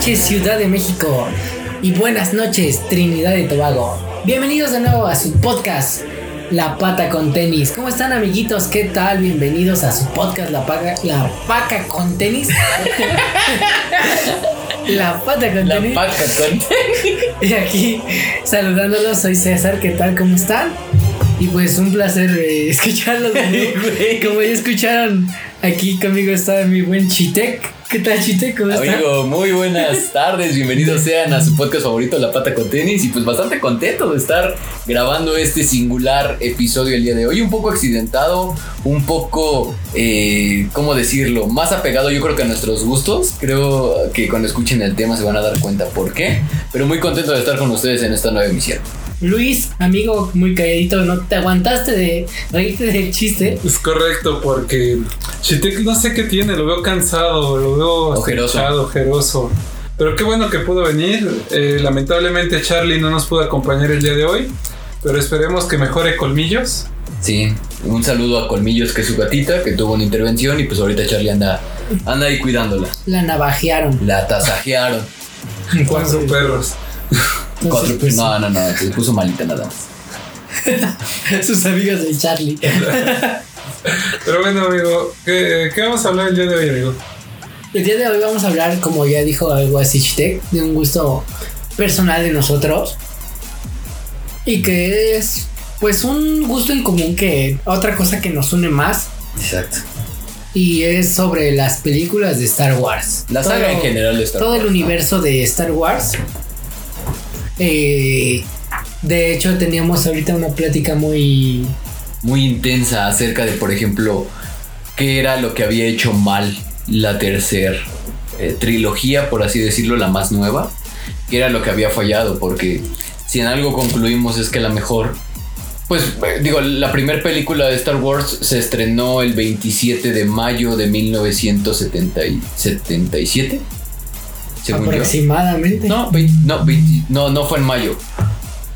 noches Ciudad de México y buenas noches Trinidad y Tobago. Bienvenidos de nuevo a su podcast La Pata con Tenis. ¿Cómo están amiguitos? ¿Qué tal? Bienvenidos a su podcast La Paca, la Paca con Tenis. la Pata con La Tenis. paca con Y aquí saludándolos, soy César, ¿qué tal? ¿Cómo están? Y pues un placer eh, escucharlos. Como ya escucharon, aquí conmigo está mi buen Chitec. ¿Qué tal Chitec? ¿Cómo estás? Amigo, muy buenas tardes, bienvenidos sean a su podcast favorito La Pata con Tenis y pues bastante contento de estar grabando este singular episodio el día de hoy, un poco accidentado, un poco, eh, ¿cómo decirlo? Más apegado yo creo que a nuestros gustos, creo que cuando escuchen el tema se van a dar cuenta por qué, pero muy contento de estar con ustedes en esta nueva emisión. Luis, amigo muy calladito, no te aguantaste de reírte del chiste. Es correcto, porque Chitek no sé qué tiene, lo veo cansado, lo veo Ojeroso. ojeroso. Pero qué bueno que pudo venir. Eh, lamentablemente Charlie no nos pudo acompañar el día de hoy, pero esperemos que mejore colmillos. Sí, un saludo a Colmillos que es su gatita, que tuvo una intervención y pues ahorita Charlie anda, anda ahí cuidándola. La navajearon. La tasajearon. Cuatro perros. Cuatro, no, no, no, se puso malita nada más. Sus amigos de Charlie. Pero bueno, amigo, ¿qué, qué vamos a hablar el día de hoy, amigo? El día de hoy vamos a hablar, como ya dijo algo así de un gusto personal de nosotros. Y que es, pues, un gusto en común que otra cosa que nos une más. Exacto. Y es sobre las películas de Star Wars. La saga Todo- en general de Star todo Wars, el ¿no? universo de Star Wars. Eh, de hecho, teníamos ahorita una plática muy. Muy intensa acerca de, por ejemplo, qué era lo que había hecho mal la tercera trilogía, por así decirlo, la más nueva. Qué era lo que había fallado, porque si en algo concluimos es que la mejor. Pues eh, digo, la primera película de Star Wars se estrenó el 27 de mayo de 1977. Según yo. aproximadamente. No, no, no, no fue en mayo.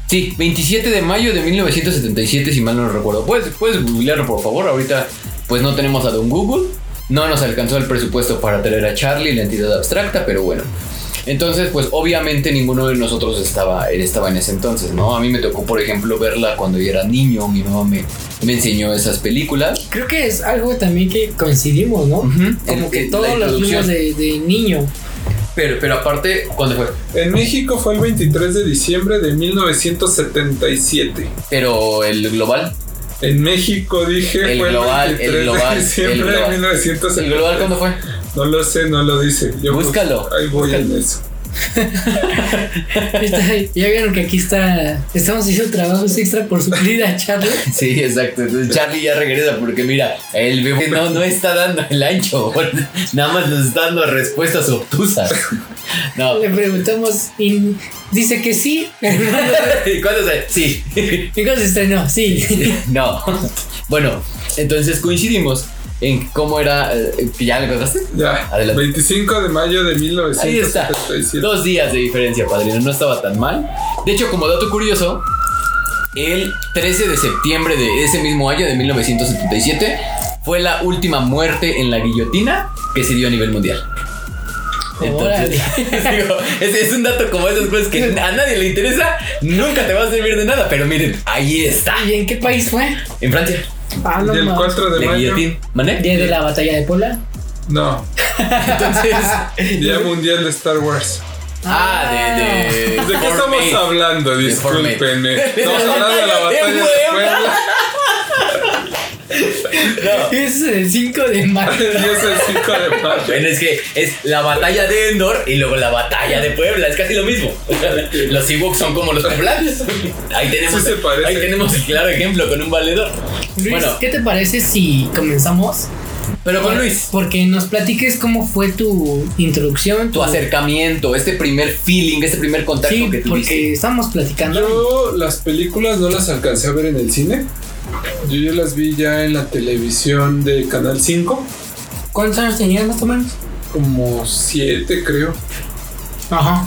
Sí, 27 de mayo de 1977, si mal no recuerdo. Puedes, puedes googlearlo, por favor. Ahorita, pues no tenemos a Don Google. No nos alcanzó el presupuesto para traer a Charlie, la entidad abstracta, pero bueno. Entonces, pues obviamente ninguno de nosotros estaba, estaba en ese entonces, ¿no? A mí me tocó, por ejemplo, verla cuando yo era niño. Mi mamá me, me enseñó esas películas. Creo que es algo también que coincidimos, ¿no? Como El- que todos los introducción. de, de niño. Pero, pero aparte, ¿cuándo fue? En México fue el 23 de diciembre de 1977. Pero el global. En México dije El fue global, el 23 el global, de diciembre el global. de ¿El 1977. global cuándo fue? No lo sé, no lo dice. Yo Búscalo, Ahí voy búscalo. en eso. Ya vieron que aquí está. Estamos haciendo trabajos extra por suplir a Charlie. Sí, exacto. Entonces Charlie ya regresa porque mira, el bebé no, no está dando el ancho. Nada más nos está dando respuestas obtusas. No. Le preguntamos y dice que sí. ¿Y ¿Cuándo se? Sí. ¿Y cuándo se estrenó? Sí. No. Bueno, entonces coincidimos en cómo era. eh, ¿Ya le contaste? Ya. Adelante. 25 de mayo de Ahí está. 1977. Dos días de diferencia, padrino. No estaba tan mal. De hecho, como dato curioso, el 13 de septiembre de ese mismo año, de 1977, fue la última muerte en la guillotina que se dio a nivel mundial. Entonces, digo, es, es un dato como esas cosas que a nadie le interesa, nunca te va a servir de nada. Pero miren, ahí está. ¿Y en qué país fue? En Francia, Ah, no, Y el mames. 4 de la mayo. ¿Mané? Día de la batalla de Puebla. No. Entonces, Día Mundial de Star Wars. ah, de. ¿De, ¿De qué estamos hablando? Discúlpenme. Estamos la hablando de la batalla de batalla de Puebla. No. Es el 5 de mayo. Es el 5 de mayo. Bueno, es que es la batalla de Endor y luego la batalla de Puebla, es casi lo mismo. Los Ewoks son como los poblanos. Ahí tenemos, Sí se parece. ahí tenemos el claro ejemplo con un valedor. Luis, Bueno, ¿qué te parece si comenzamos? pero con Luis, Porque nos platiques cómo fue tu introducción. tu acercamiento, este primer feeling, este primer contacto Sí, que tuviste. porque estamos platicando. Yo las películas no las alcancé a ver en el cine. Yo ya las vi ya en la televisión de Canal 5. ¿Cuántos años tenías más o menos? Como 7 creo. Ajá.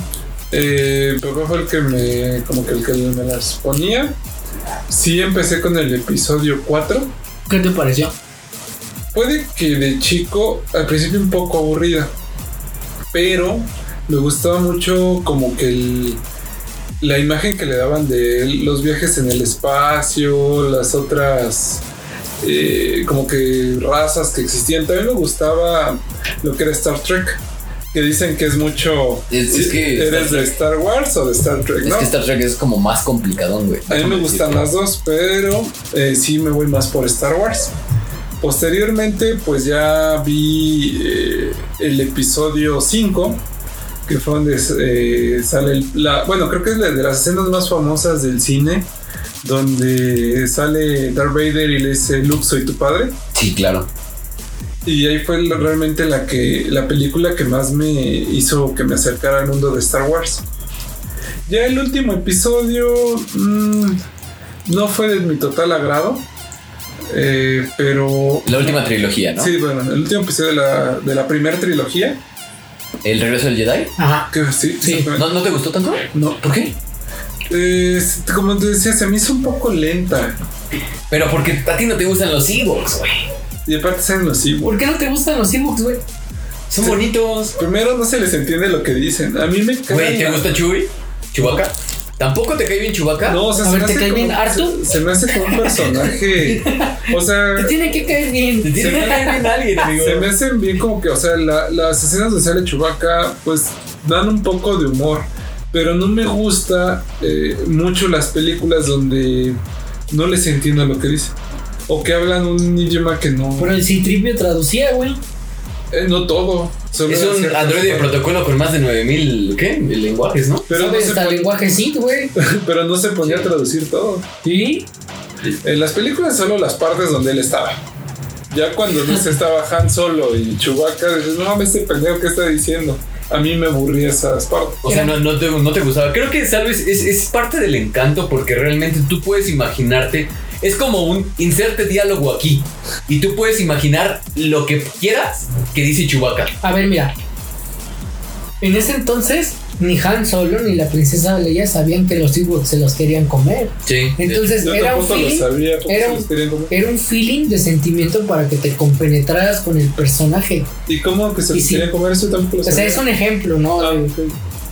Eh, papá fue el que me, como que el que me las ponía. Sí empecé con el episodio 4. ¿Qué te pareció? Puede que de chico, al principio un poco aburrida. Pero me gustaba mucho como que el, la imagen que le daban de los viajes en el espacio, las otras eh, como que razas que existían. También me gustaba lo que era Star Trek. Que dicen que es mucho. Es- es que ¿Eres Star de Star Wars o de Star Trek? Es ¿no? que Star Trek es como más complicadón, güey. A mí me gustan las dos, pero eh, sí me voy más por Star Wars. Posteriormente, pues ya vi eh, el episodio 5, que fue donde eh, sale el- la. Bueno, creo que es la de las escenas más famosas del cine, donde sale Darth Vader y le dice: Luke, soy tu padre. Sí, claro. Y ahí fue realmente la que la película que más me hizo que me acercara al mundo de Star Wars. Ya el último episodio mm, no fue de mi total agrado, eh, pero La última trilogía, ¿no? sí, bueno, el último episodio de la, de la primera trilogía, El regreso del Jedi. Ajá. que sí, Sí. ¿No, ¿No te gustó tanto? No. ¿Por qué? Eh, como te decía, se me hizo un poco lenta. Pero porque a ti no te gustan los Ewoks, güey. Y aparte salen los Ewoks. ¿Por qué no te gustan los ebooks, güey? Son Sí. bonitos. Primero no se les entiende lo que dicen. A mí me cae Güey, ¿te la- gusta Chewie? ¿Chewbacca? ¿Tampoco te cae bien Chewbacca? No, o sea, A se ver, me ¿te hace cae como- bien Artu? Se, se me hace como un personaje. o sea, Te tiene que caer bien. Te tiene que caer bien alguien, amigo. se me hacen bien como que, o sea, la- las escenas donde sale Chewbacca, pues dan un poco de humor. Pero no me gusta eh, mucho las películas donde no les entiendo lo que dicen. O que hablan un idioma que no. Pero el Citripio traducía, güey. eh, no todo. Solo Es un androide de protocolo con más de 9000, ¿qué? Lenguajes, ¿no? Pero no, ¿Sabes? se Hasta lenguaje sí, güey. pero no se ponía a traducir todo. Sí. En las películas solo las partes donde él estaba. Ya cuando no se estaba Han solo y Chewbacca, dices, no mames, este pendejo que está diciendo. A mí me aburría esas partes. O sea, no, no, te, no te gustaba. Creo que, ¿sabes? Es, es parte del encanto porque realmente tú puedes imaginarte. Es como un inserte diálogo aquí. Y tú puedes imaginar lo que quieras que dice Chewbacca. A ver, mira. En ese entonces, ni Han Solo ni la princesa Leia sabían que los Ewoks se los querían comer. Sí. Entonces, Yo era un feeling. sabía era un- los querían comer. Era un feeling de sentimiento para que te compenetraras con el personaje. ¿Y cómo que se los sí. querían comer? Eso tampoco lo O sea, es un ejemplo, ¿no? Ah.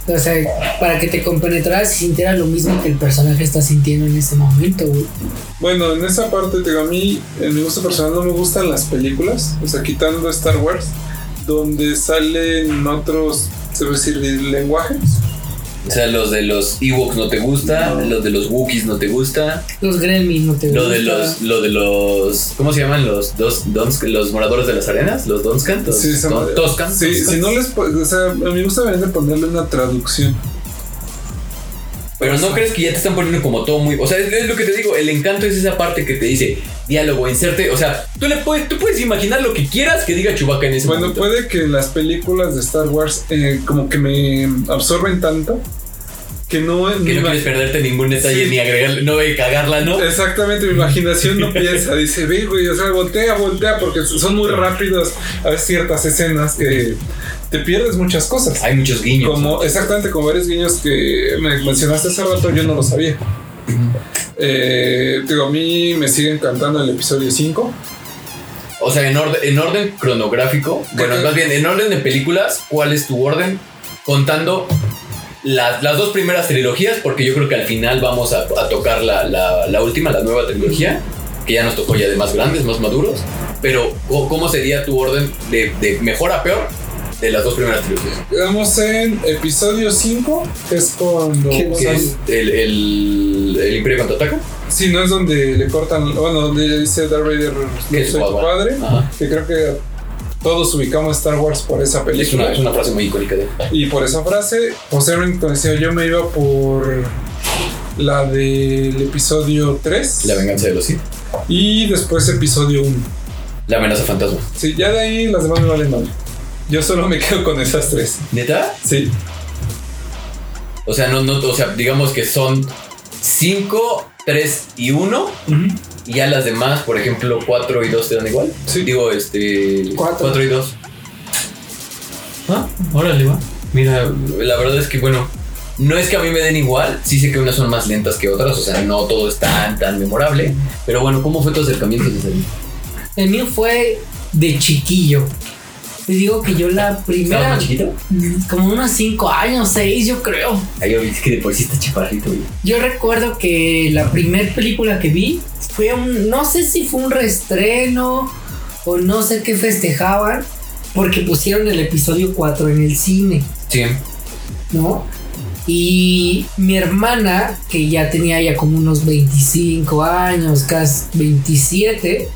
O sea, para que te compenetraras y sintieras lo mismo que el personaje está sintiendo en ese momento, güey. Bueno, en esa parte, te digo, a mí, en mi gusto personal, no me gustan las películas, o sea, quitando Star Wars, donde salen otros, se puede decir, lenguajes. O sea, los de los Ewoks no te gusta, No. los de los Wookiees no te gusta, Los Gremlins no te lo de gusta. los, lo de los, ¿cómo se llaman los dos, dons, los moradores de las arenas? Los Donscan, los Sí, Toscan. Sí, si no les, o sea, a mí me gusta de ponerle una traducción. Pero no crees que ya te están poniendo como todo muy. O sea, es, es lo que te digo. El encanto es esa parte que te dice diálogo, inserte. O sea, tú le puedes, tú puedes imaginar lo que quieras que diga Chewbacca en ese Bueno, momento. puede que las películas de Star Wars eh, como que me absorben tanto que no... Que no quieres perderte ningún detalle Sí. ni agregarle, no que cagarla, ¿no? Exactamente, mi imaginación no piensa, dice, ve, güey, o sea, voltea, voltea, porque son muy rápidos a ciertas escenas que te pierdes muchas cosas. Hay muchos guiños. Como, exactamente, como varios guiños que me mencionaste hace rato, yo no lo sabía. Eh, digo, a mí me sigue encantando el episodio 5. O sea, en orden, en orden cronográfico, bueno, más bien, en orden de películas, ¿cuál es tu orden? Contando las, las dos primeras trilogías, porque yo creo que al final vamos a, a tocar la, la- la última, la nueva trilogía, que ya nos tocó ya de más grandes, más maduros. Pero, ¿cómo cómo sería tu orden de, de mejor a peor de las dos primeras trilogías? Quedamos en episodio 5, que es cuando... ¿Qué- es el, el, el Imperio contraataca. Si no es donde le cortan, bueno, donde le dice Darth Vader, Que "Yo es soy tu guagua". padre, Ajá. que creo que todos ubicamos Star Wars por esa Es película. una, es una frase muy icónica de. Y por esa frase, posteriormente, como decía, yo me iba por la del episodio 3 La venganza de los Sith. y después episodio 1. La amenaza fantasma. Sí, ya de ahí las demás me valen mal. Yo solo me quedo con esas tres. ¿Neta? Sí, O sea, no, no, o sea, digamos que son 5, 3 y 1. Y ya las demás, por ejemplo, 4 y 2 te dan igual. Sí. Digo, este. Cuatro. 4 y 2. Ah, órale, va. Mira, la verdad es que, bueno, no es que a mí me den igual. Sí sé que unas son más lentas que otras. O sea, no todo es tan, tan memorable. Pero bueno, ¿cómo fue tu acercamiento desde ahí? El mío fue de chiquillo. Te digo que yo la ¿Estabas primera. más chiquito? Como unos 5 años, 6, yo creo. Ay, yo vi que de por sí está chaparrito, güey. Yo recuerdo que la primera película que vi fue un. No sé si fue un reestreno o no sé qué festejaban, porque pusieron el episodio 4 en el cine, Sí. ¿no? Y mi hermana, que ya tenía ya como unos 25 años, casi 27,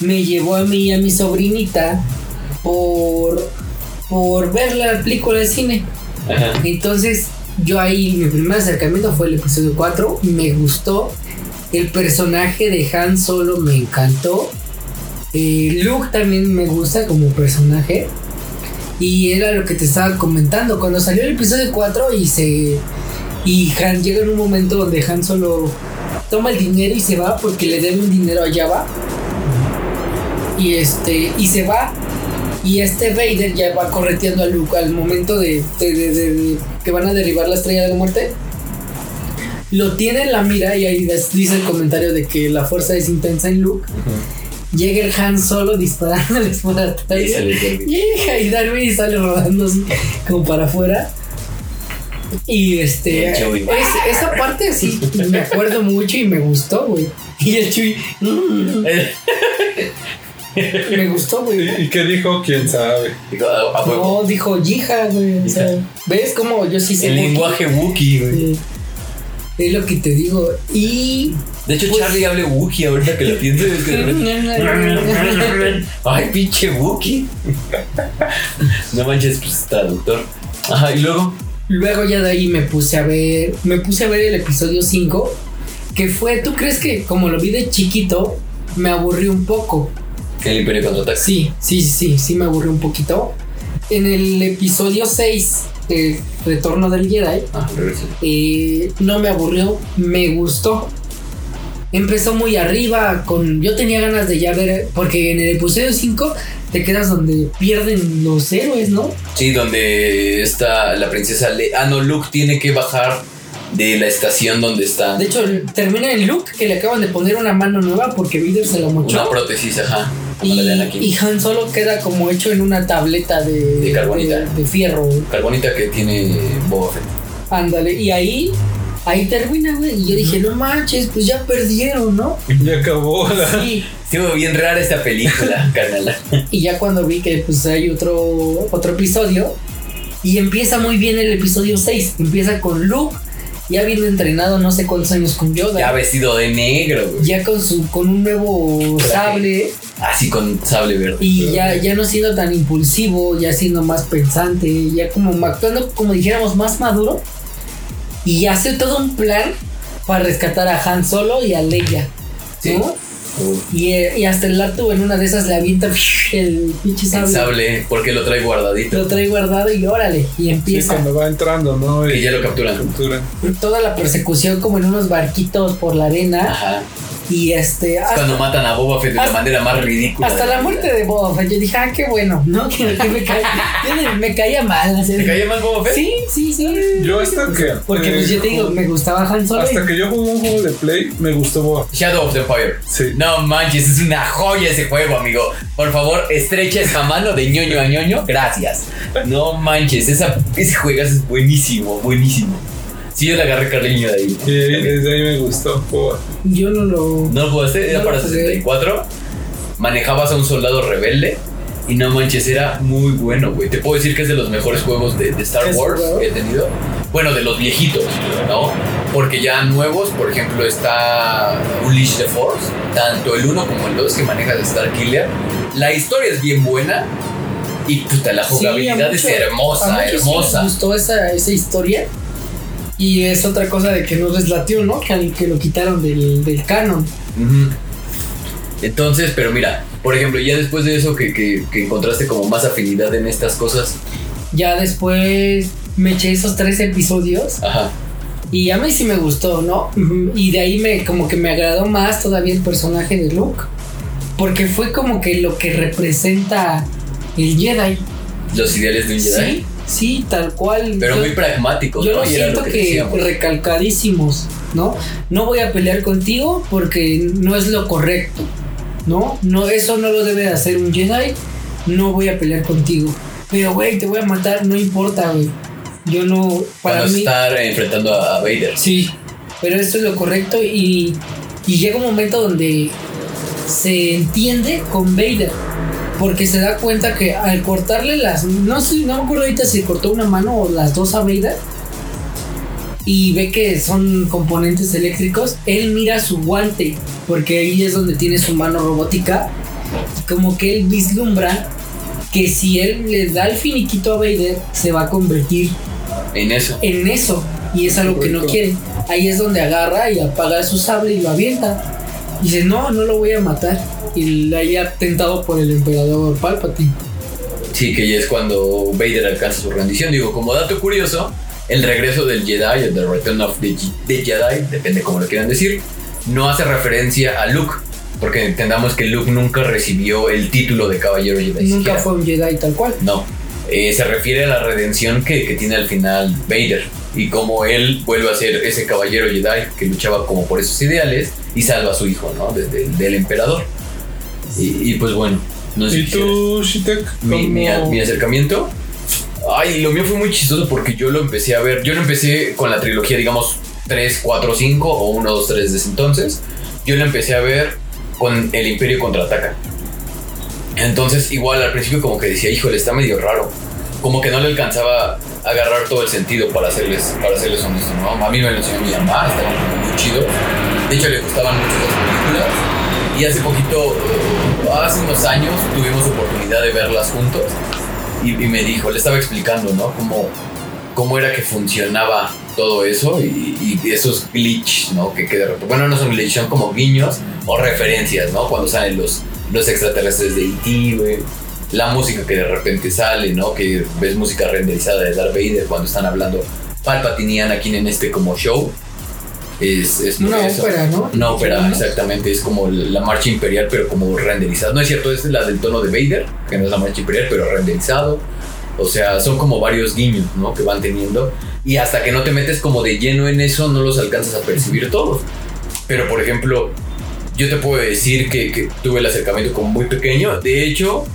me llevó a mí y a mi sobrinita por, por ver la película de cine. Ajá. Entonces, yo ahí, mi primer acercamiento fue el episodio 4. Me gustó. El personaje de Han Solo me encantó. Eh, Luke también me gusta como personaje. Y era lo que te estaba comentando. Cuando salió el episodio 4 y se. Y Han llega en un momento donde Han Solo toma el dinero y se va porque le debe un dinero a Java. Y este. Y se va. Y este Vader ya va correteando a Luke al momento de, de- de- de- de que van a derribar la estrella de la muerte. Lo tiene en la mira y ahí dice el comentario de que la fuerza es intensa en Luke. Llega el Han solo disparándoles por atrás. Y sale Darby. Llega y Darby sale rodando así como para afuera. Y este. Es- esa parte sí me acuerdo mucho y me gustó, güey. Y el Chuy. mm, me gustó, güey. ¿Y qué dijo? ¿Quién sabe? Digo, a, a huevo. No, dijo yija, güey. O sea, ¿ves cómo yo sí sé? El lenguaje Wookiee, güey. Sí. Es lo que te digo. Y. De hecho, Pues- Charlie habla Wookiee ahorita que lo pienso. Ay, pinche Wookiee. No manches, pues traductor. Ajá, y luego. Luego ya de ahí me puse a ver. Me puse a ver el episodio 5. Que fue, ¿tú crees que como lo vi de chiquito, me aburrí un poco? El Imperio contraataca. Sí, sí, sí, sí me aburrí un poquito. En el episodio 6, el retorno del Jedi, Ah, eh, no me aburrió, me gustó. Empezó muy arriba, con yo tenía ganas de ya ver, porque en el episodio 5 te quedas donde pierden los héroes, ¿no? Sí, donde está la princesa Le Ah, no, Luke tiene que bajar de la estación donde está. De hecho, termina en Luke que le acaban de poner una mano nueva porque Vader se la mochó. Una prótesis, ajá. Y, la de Anakin. y Han Solo queda como hecho en una tableta de, De carbonita. de- de fierro. Carbonita que tiene Boba Fett. Ándale, y ahí, ahí termina, güey. Y yo dije, no manches, pues ya perdieron, ¿no? Ya acabó la. Sí. Estuvo bien rara esta película, carnal. Y ya cuando vi que pues hay otro, otro episodio, y empieza muy bien el episodio 6. Empieza con Luke, ya habiendo entrenado no sé cuántos años con Yoda. Ya vestido de negro, güey. ya con su con un nuevo Traje. sable Así con sable verde. y ya, ya no siendo tan impulsivo, ya siendo más pensante, ya como actuando como dijéramos más maduro y hace todo un plan para rescatar a Han Solo y a Leia. Sí. ¿no? Y, eh, y hasta el Latu en una de esas le avienta el pinche El sable. sable, porque lo trae guardadito. Lo trae guardado y órale. Y Sí, empieza cuando va entrando, ¿no? Que Y ya lo capturan. capturan. toda la persecución como en unos barquitos por la arena. Ajá. Y este. hasta- Cuando matan a Boba Fett de la hasta- manera más ridícula. Hasta la muerte de Boba Fett, yo dije, ah, qué bueno, ¿no? Que, que me, caía, me caía mal. ¿Te caía mal Boba Fett? Sí, sí, sí. Yo hasta que. Porque pues eh, yo te digo, me gustaba Han Solo. Hasta que yo jugué un juego de Play, me gustó Boa. Shadow of the Empire. Sí. No manches, es una joya ese juego, amigo. Por favor, estrecha esa mano de ñoño a ñoño. Gracias. No manches, esa, ese juegas es buenísimo, buenísimo. Sí, yo le agarré cariño de ahí. Y desde ahí me gustó. Yo no lo. ¿No lo jugaste? Era No para jugué. 64. Manejabas a un soldado rebelde. Y no manches, era muy bueno, güey. Te puedo decir que es de los mejores juegos de, de Star ¿Qué has Wars que he tenido. Bueno, de los viejitos, ¿no? Porque ya nuevos, por ejemplo, está Unleash the Force. Tanto el 1 como el 2 que manejas de Star Killer. La historia es bien buena. Y puta, la Sí, a jugabilidad es mucho- a hermosa, sí hermosa. les gustó esa, esa historia. Y es otra cosa de que no les latió, ¿no? Que, que lo quitaron del, del canon. Entonces, pero mira, por ejemplo, ya después de eso que, que- que encontraste como más afinidad en estas cosas, Ya después me eché esos tres episodios. ajá, Y a mí sí me gustó, ¿no? Y de ahí me como que me agradó más todavía el personaje de Luke. Porque fue como que lo que representa el Jedi. los ideales de un Jedi, Sí, sí, tal cual. pero Yo- muy pragmáticos, Yo ¿no? lo siento que, recalcadísimos, ¿no? No voy a pelear contigo porque no es lo correcto, ¿no? No, eso no lo debe de hacer un Jedi. no voy a pelear contigo. Pero, güey, te voy a matar, no importa, güey. Yo no, para Cuando mí... estar enfrentando a Vader. Sí, pero esto es lo correcto y, y llega un momento donde se entiende con Vader. Porque se da cuenta que al cortarle las... No sé, no me acuerdo ahorita si cortó una mano o las dos a Vader. Y ve que son componentes eléctricos. Él mira su guante. Porque ahí es donde tiene su mano robótica. Como que él vislumbra que si él le da el finiquito a Vader, se va a convertir En eso. en eso y es algo que no quiere. Ahí es donde agarra y apaga su sable y lo avienta. Y dice, no, no lo voy a matar. Y le haya tentado por el emperador Palpatine. Sí, que ya es cuando Vader alcanza su rendición. Digo, como dato curioso, el regreso del Jedi, o The Return of the, Jedi, depende cómo lo quieran decir, no hace referencia a Luke. Porque entendamos que Luke nunca recibió el título de caballero Jedi. Nunca siquiera. fue un Jedi tal cual. No. Eh, se refiere a la redención que, que tiene al final Vader. Y cómo él vuelve a ser ese caballero Jedi que luchaba como por esos ideales y salva a su hijo, ¿no? De- de- del emperador. Y, y pues bueno, no sé ¿Y tú, Shitek? mi, mi- mi acercamiento. Ay, lo mío fue muy chistoso porque yo lo empecé a ver. Yo lo empecé con la trilogía, digamos, 3, 4, 5 o 1, 2, 3 desde entonces. Yo lo empecé a ver con El Imperio contraataca. Entonces, igual al principio, como que decía, híjole, está medio raro. Como que no le alcanzaba a agarrar todo el sentido para hacerles, para hacerles honesto, ¿no? A mí me lo enseñó mi mamá, estaban muy chidos. De hecho, le gustaban mucho las películas. Y hace poquito, eh, hace unos años, tuvimos oportunidad de verlas juntos. Y, y me dijo, le estaba explicando, ¿no? Cómo, cómo era que funcionaba todo eso y, y esos glitch, ¿no? Que, que de repente, bueno, no son glitch, son como guiños o referencias, ¿no? Cuando salen los, los extraterrestres de E.T., güey. La música que de repente sale, ¿no? Que ves música renderizada de Darth Vader cuando están hablando Palpatine y Anakin en este como show. Es, es Una ópera, ¿no? Una exactamente. Es como la marcha imperial, pero como renderizada. No es cierto, es la del tono de Vader, que no es la marcha imperial, pero renderizado. O sea, son como varios guiños, ¿no? Que van teniendo. Y hasta que no te metes como de lleno en eso, no los alcanzas a percibir todos. Pero, por ejemplo, yo te puedo decir que, que tuve el acercamiento como muy pequeño. De hecho,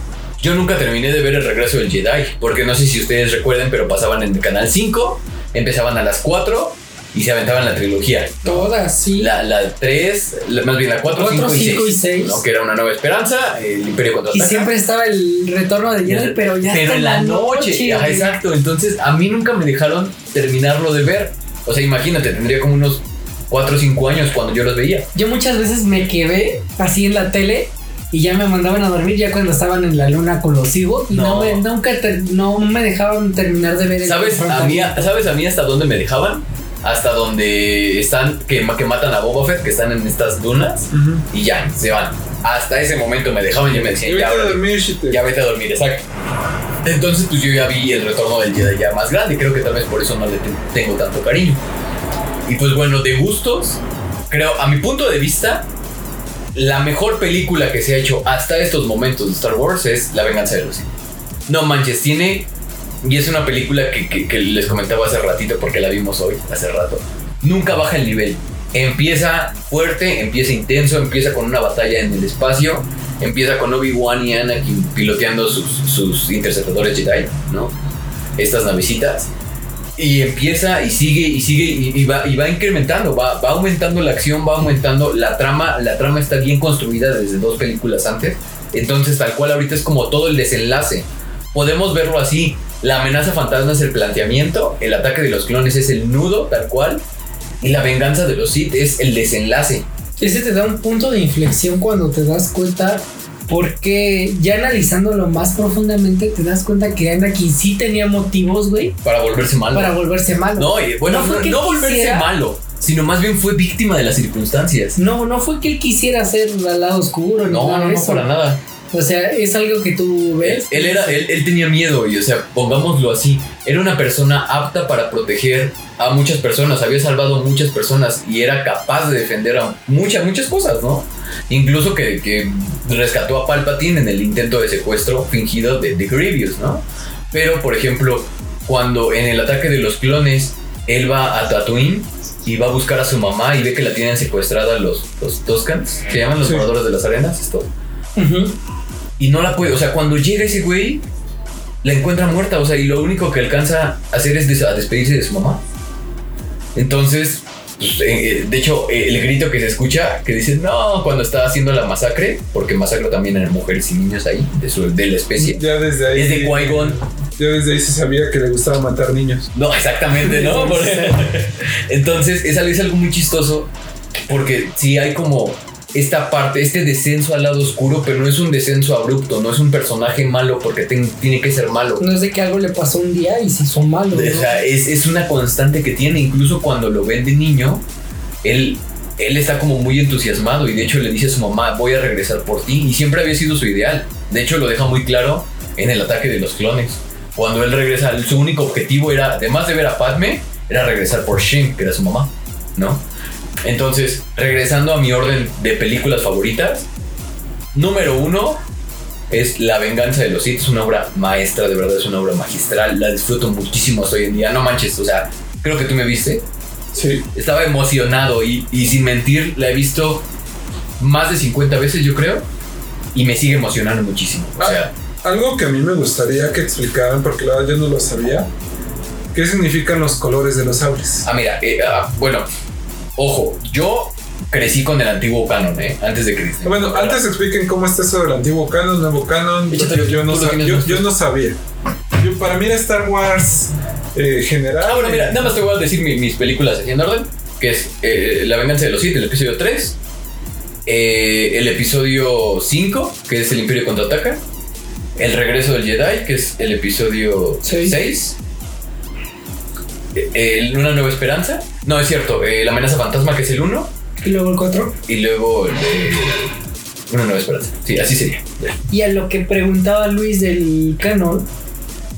yo nunca terminé de ver el regreso del Jedi. Porque no sé si ustedes recuerden, pero pasaban en el canal 5, empezaban a las 4 y se aventaban la trilogía. Todas, sí. La, la 3, la- más bien la 4, Cuatro, 5 y 6. cinco y seis. ¿no? Que era una nueva esperanza, el Imperio contra y siempre estaba el retorno de Jedi, pero ya Pero en la noche. Ajá, güey. exacto. Entonces, a mí nunca me dejaron terminarlo de ver. O sea, imagínate, tendría como unos 4 o 5 años cuando yo los veía. Yo muchas veces me quedé así en la tele y ya me mandaban a dormir ya cuando estaban en la luna con los hijos y no, No. me, nunca no me dejaban terminar de ver el ¿Sabes a, mí, ¿Sabes a mí hasta dónde me dejaban? Hasta donde están, que, que matan a Boba Fett, que están en estas dunas y ya, se van. Hasta ese momento me dejaban y me decían, vete ya, a órale". dormir. Ya vete a dormir, exacto. Entonces, pues yo ya vi el retorno del Jedi ya más grande. Creo que tal vez por eso no le te- tengo tanto cariño. Y pues bueno, de gustos, creo, a mi punto de vista, la mejor película que se ha hecho hasta estos momentos de Star Wars es La Venganza de los. No manches, tiene. Y es una película que les comentaba hace ratito porque la vimos hoy, hace rato. Nunca baja el nivel. Empieza fuerte, empieza intenso, empieza con una batalla en el espacio, empieza con Obi-Wan y Anakin piloteando sus, sus interceptadores Jedi, ¿no? Estas navecitas. Y empieza y sigue y sigue y, va, y va incrementando, va, va aumentando la acción, va aumentando la trama. La trama está bien construida desde dos películas antes. Entonces, tal cual, ahorita es como todo el desenlace. Podemos verlo así. La amenaza fantasma es el planteamiento, el ataque de los clones es el nudo, tal cual. Y la venganza de los Sith es el desenlace. Ese te da un punto de inflexión cuando te das cuenta porque ya analizándolo más profundamente te das cuenta que Anakin sí tenía motivos, güey, Para volverse malo. para volverse malo. No, y bueno, No no, fue que no volverse quisiera. malo, sino más bien fue víctima de las circunstancias. No, no fue que él quisiera ser al lado oscuro, ni No, nada no, no, eso. para nada. O sea, es algo que tú Él, ves. él era, él, él tenía miedo y, o sea, pongámoslo así, era una persona apta para proteger a muchas personas, había salvado a muchas personas y era capaz de defender a muchas, muchas cosas, ¿no? Incluso que, que rescató a Palpatine en el intento de secuestro fingido de, de Grievous, ¿no? Pero, por ejemplo, cuando en el ataque de los clones, él va a Tatooine y va a buscar a su mamá y ve que la tienen secuestrada los, los Toscans, se llaman los Sí. moradores de las arenas, esto. Ujú. y no la puede, o sea, cuando llega ese güey, la encuentra muerta, o sea, y lo único que alcanza a hacer es des- a despedirse de su mamá. Entonces, de hecho, eh, el grito que se escucha, que dice, no, cuando está haciendo la masacre, porque masacra también a mujeres y niños ahí, de, su- de la especie, Ya desde ahí. es de Qui-Gon. Ya desde ahí se sabía que le gustaba matar niños. No, exactamente, ¿no? Entonces, es, algo- es algo muy chistoso porque sí hay como esta parte, este descenso al lado oscuro, pero no es un descenso abrupto, no es un personaje malo porque ten- tiene que ser malo. No es de que algo le pasó un día y se hizo malo. ¿no? O sea, es, es una constante que tiene, incluso cuando lo ven de niño, él, él está como muy entusiasmado y de hecho le dice a su mamá, voy a regresar por ti, y siempre había sido su ideal. De hecho, lo deja muy claro en el ataque de los clones. Cuando él regresa, su único objetivo era, además de ver a Padme, era regresar por Shin, que era su mamá, ¿no? Entonces, regresando a mi orden de películas favoritas, número uno es La venganza de los Sith, es una obra maestra, de verdad es una obra magistral, la disfruto muchísimo hasta hoy en día, no manches, o sea, creo que tú me viste, Sí. estaba emocionado y, y sin mentir la he visto más de 50 veces yo creo y me sigue emocionando muchísimo, o sea, Algo que a mí me gustaría que explicaran, porque la verdad yo no lo sabía. ¿Qué significan los colores de los sables? ah mira, eh, ah, bueno, ojo, yo crecí con el antiguo canon, ¿eh? Antes de Disney. Bueno, antes expliquen cómo está eso del antiguo canon, nuevo canon. Yo, no sab- yo, yo sabía. Yo, para mí era Star Wars eh, general. Ah, bueno, mira, nada más te voy a decir mi- mis películas así en orden, que es eh, La venganza de los Sith, el episodio 3, eh, el episodio 5, que es El Imperio contraataca, El regreso del Jedi, que es el episodio Seis. 6, eh, Una nueva esperanza, no es cierto, eh, La amenaza fantasma, que es el 1, Y luego el 4. y luego el de Una nueva esperanza. Sí, así sería. Y a lo que preguntaba Luis del canon,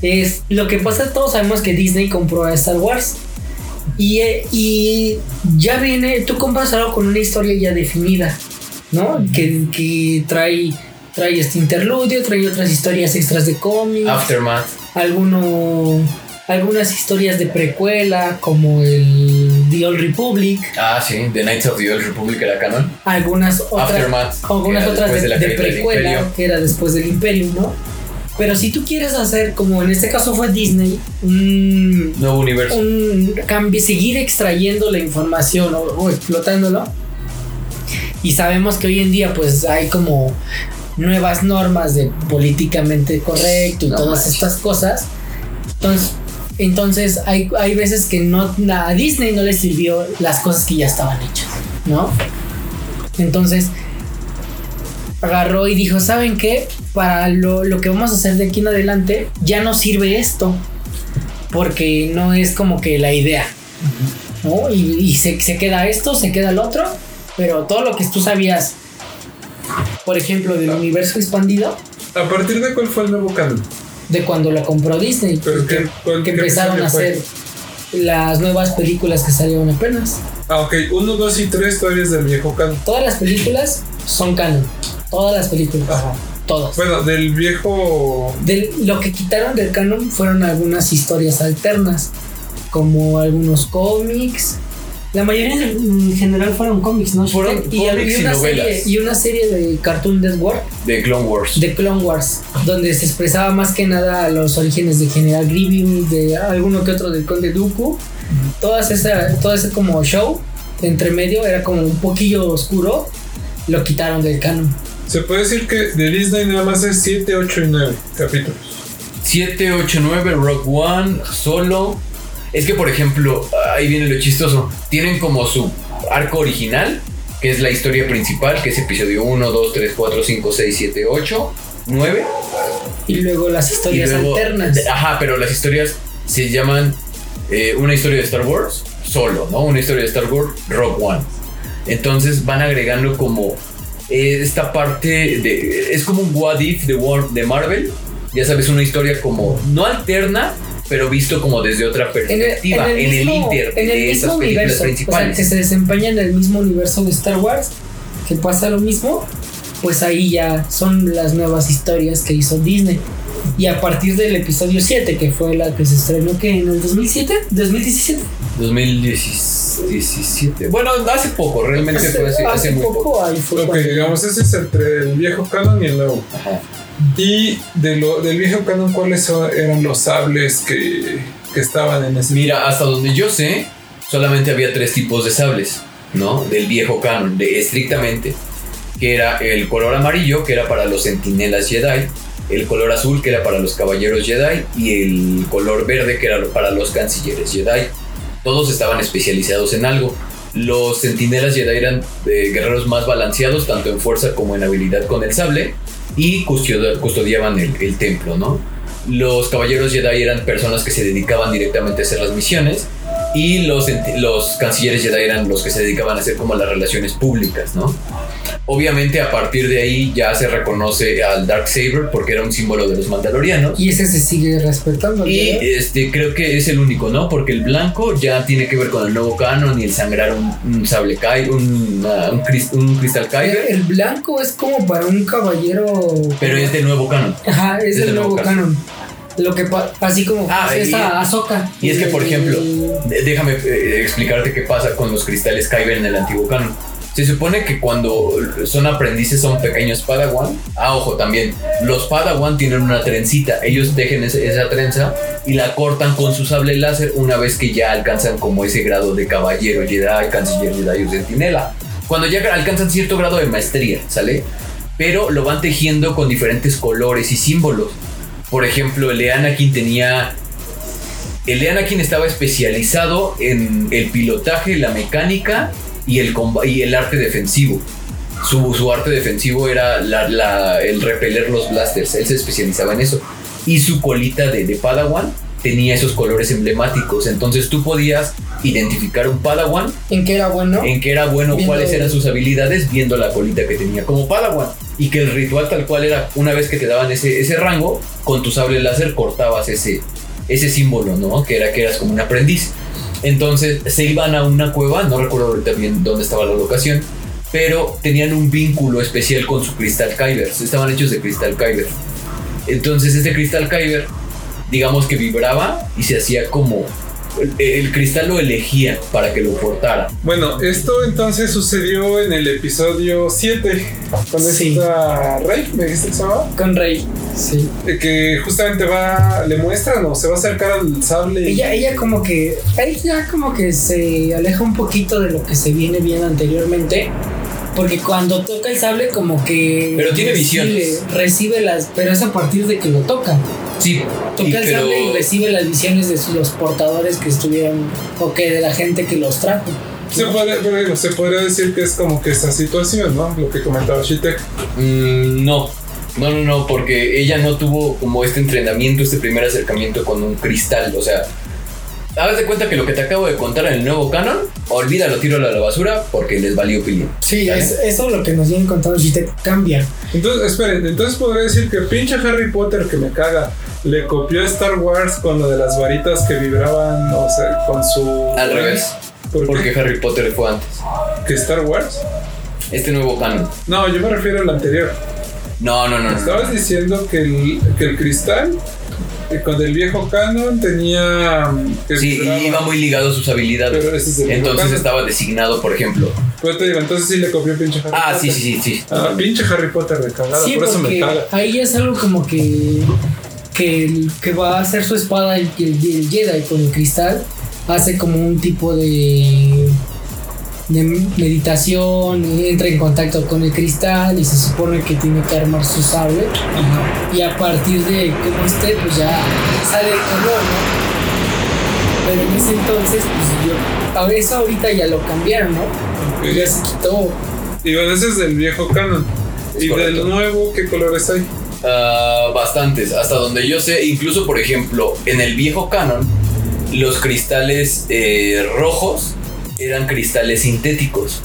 es lo que pasa, todos sabemos que Disney compró a Star Wars. Y, eh, y ya viene, tú compras algo con una historia ya definida, ¿no? Que, que trae, trae este interludio, trae otras historias extras de cómics, Aftermath. alguno, algunas historias de precuela, como el The Old Republic, Ah, sí, The Knights of the Old Republic era canon. algunas otras, Aftermath. algunas otras de, la precuela, que era después del Imperio, ¿no? Pero si tú quieres hacer, como en este caso fue Disney, un, Nuevo universo. un cambio, seguir extrayendo la información o, o explotándolo. Y sabemos que hoy en día pues hay como nuevas normas de políticamente correcto y No todas manches. estas cosas. Entonces, entonces hay, hay veces que no, a Disney no le sirvió las cosas que ya estaban hechas, ¿no? Entonces agarró y dijo, ¿saben qué? Para lo, lo que vamos a hacer de aquí en adelante, ya no sirve esto. Porque no es como que la idea. ¿no? Y, y se, se queda esto, se queda el otro. Pero todo lo que tú sabías, por ejemplo, del universo expandido, ¿A partir de cuál fue el nuevo canon? De cuando lo compró Disney, Pero que, ¿qué- cuál- que qué empezaron a hacer las nuevas películas que salieron apenas. Ah, ok. 1, 2 y 3 todavía es del viejo canon. Todas las películas son canon. Todas las películas. Ajá. Todas. Bueno, del viejo. Del- lo que quitaron del canon fueron algunas historias alternas, como algunos cómics. La mayoría en general fueron cómics, ¿no? Fueron y, cómics y una novelas. serie, y una serie de Cartoon Network De Clone Wars. de Clone Wars, donde se expresaba más que nada los orígenes de General Grievous, de alguno que otro del Conde Dooku. Todas esa, todo ese como show entre medio era como un poquillo oscuro, lo quitaron del canon. Se puede decir que de Disney nada más es 7, 8 y 9 capítulos. 7, 8, 9, Rock One, Solo. Es que, por ejemplo, ahí viene lo chistoso. Tienen como su arco original, que es la historia principal, que es episodio 1, 2, 3, 4, 5, 6, 7, 8, 9. Y luego las historias luego- alternas. Ajá, pero las historias se llaman eh, una historia de Star Wars, solo, ¿no? Una historia de Star Wars, Rock One. Entonces van agregando como eh, esta parte de. Es como un What If de, War- de Marvel. Ya sabes, una historia como no alterna, pero visto como desde otra En el, perspectiva, en en el, el mismo, inter en el de mismo películas universo, o sea, principales. que se desempeña en el mismo universo de Star Wars, que pasa lo mismo, pues ahí ya son las nuevas historias que hizo Disney. Y a partir del episodio 7, que fue la que se estrenó que en el 2007, 2017, 2017. Bueno, hace poco, realmente fue hace, hace muy poco. ahí fue Ok, cuando- digamos, ese es entre el viejo canon y el nuevo. Ajá. Y de del viejo canon, ¿cuáles eran los sables que, que estaban en ese? Mira, hasta donde yo sé, solamente había tres tipos de sables, ¿no? Del viejo canon, de estrictamente. Que era el color amarillo, que era para los sentinelas Jedi. El color azul, que era para los caballeros Jedi. Y el color verde, que era para los cancilleres Jedi. Todos estaban especializados en algo. Los sentinelas Jedi eran eh, guerreros más balanceados, tanto en fuerza como en habilidad con el sable. Y custodia- custodiaban el, el templo, ¿no? Los caballeros Jedi eran personas que se dedicaban directamente a hacer las misiones. Y los, los cancilleres Jedi eran los que se dedicaban a hacer como las relaciones públicas, ¿no? Obviamente a partir de ahí ya se reconoce al Darksaber porque era un símbolo de los mandalorianos. Y ese se sigue respetando. Y ¿verdad? este creo que es el único, ¿no? Porque el blanco ya tiene que ver con el nuevo canon y el sangrar un, un sable kai, un, ah, un, cris- un cristal el, kyber, el blanco es como para un caballero. pero es del nuevo canon. Ajá, es, es del del nuevo nuevo canon. Lo que así como Ah, esta Ahsoka. Y es que, por ejemplo, déjame eh, explicarte qué pasa con los cristales Kyber en el antiguo canon. Se supone que cuando son aprendices son pequeños Padawan. Ah, ojo, también. Los Padawan tienen una trencita. Ellos tejen ese- esa trenza y la cortan con su sable láser una vez que ya alcanzan como ese grado de caballero Jedi, canciller Jedi o centinela. Cuando ya alcanzan cierto grado de maestría, ¿sale? Pero lo van tejiendo con diferentes colores y símbolos. Por ejemplo, el de Anakin tenía el de Anakin estaba especializado en el pilotaje, la mecánica y el, y el arte defensivo. Su, su arte defensivo era el repeler los blasters. Él se especializaba en eso. Y su colita de, de Padawan tenía esos colores emblemáticos. Entonces tú podías identificar un Padawan ¿En qué era bueno? en qué era bueno, Viendo- cuáles eran sus habilidades, viendo la colita que tenía como Padawan. Y que el ritual tal cual era, una vez que te daban ese, ese rango, con tu sable láser cortabas ese, ese símbolo, ¿no? Que era que eras como un aprendiz. Entonces se iban a una cueva, no recuerdo ahorita bien dónde estaba la locación, pero tenían un vínculo especial con su cristal Kyber. Estaban hechos de cristal Kyber. Entonces este cristal Kyber, digamos que vibraba y se hacía como... El, el cristal lo elegía para que lo portara. Bueno, esto entonces sucedió en el episodio 7 con Sí. esta Rey, me dijiste que se llamaba, Con Rey. Sí. Eh, que justamente va, le muestran o se va a acercar al sable. Ella, ella como que. Ella como que se aleja un poquito de lo que se viene viendo anteriormente. Porque cuando toca el sable, como que. Pero tiene recibe- visiones. Recibe las. Pero es a partir de que lo toca. Sí, Toca el sable y recibe las visiones de los portadores que estuvieron. O que de la gente que los trajo. Se, podría, pero se podría decir que es como que esta situación, ¿no? Lo que comentaba Shitek. Mm, no, no, no, no, porque ella no tuvo como este entrenamiento, este primer acercamiento con un cristal. O sea, haz de cuenta que lo que te acabo de contar en el nuevo canon, olvídalo, tíralo a la basura porque les valió pili. Sí, ¿Sale? es, eso lo que nos vienen contando Shitek cambia. Entonces, esperen, entonces podría decir que pinche Harry Potter que me caga le copió a Star Wars con lo de las varitas que vibraban, o sea, con su. Al revés, ¿Por porque qué? Harry Potter fue antes. ¿Que Star Wars? Este nuevo canon. No, yo me refiero al anterior. No, no, no. no. Estabas diciendo que el, que el cristal, con el viejo canon tenía. mm, que Sí, y iba muy ligado a sus habilidades. Pero ese es el Entonces canon. estaba designado, por ejemplo. Pues te digo, entonces sí le copió pinche Harry Ah, Potter. sí, sí, sí, sí. Ah, pinche Harry Potter de cagada, Sí, por eso me porque caga. ahí es algo como que, que, el- que va a hacer su espada el, el- el Jedi con el cristal. Hace como un tipo de, de meditación, entra en contacto con el cristal y se supone que tiene que armar su sable. Y a partir de como esté, pues ya sale el color, ¿no? Pero en ese entonces, pues yo, a eso ahorita ya lo cambiaron, ¿no? Ya se quitó. Y bueno, ese es del viejo canon. Es Y correcto. del nuevo, ¿qué colores hay? Ah, bastantes, hasta donde yo sé, incluso por ejemplo, en el viejo canon, los cristales eh, rojos eran cristales sintéticos,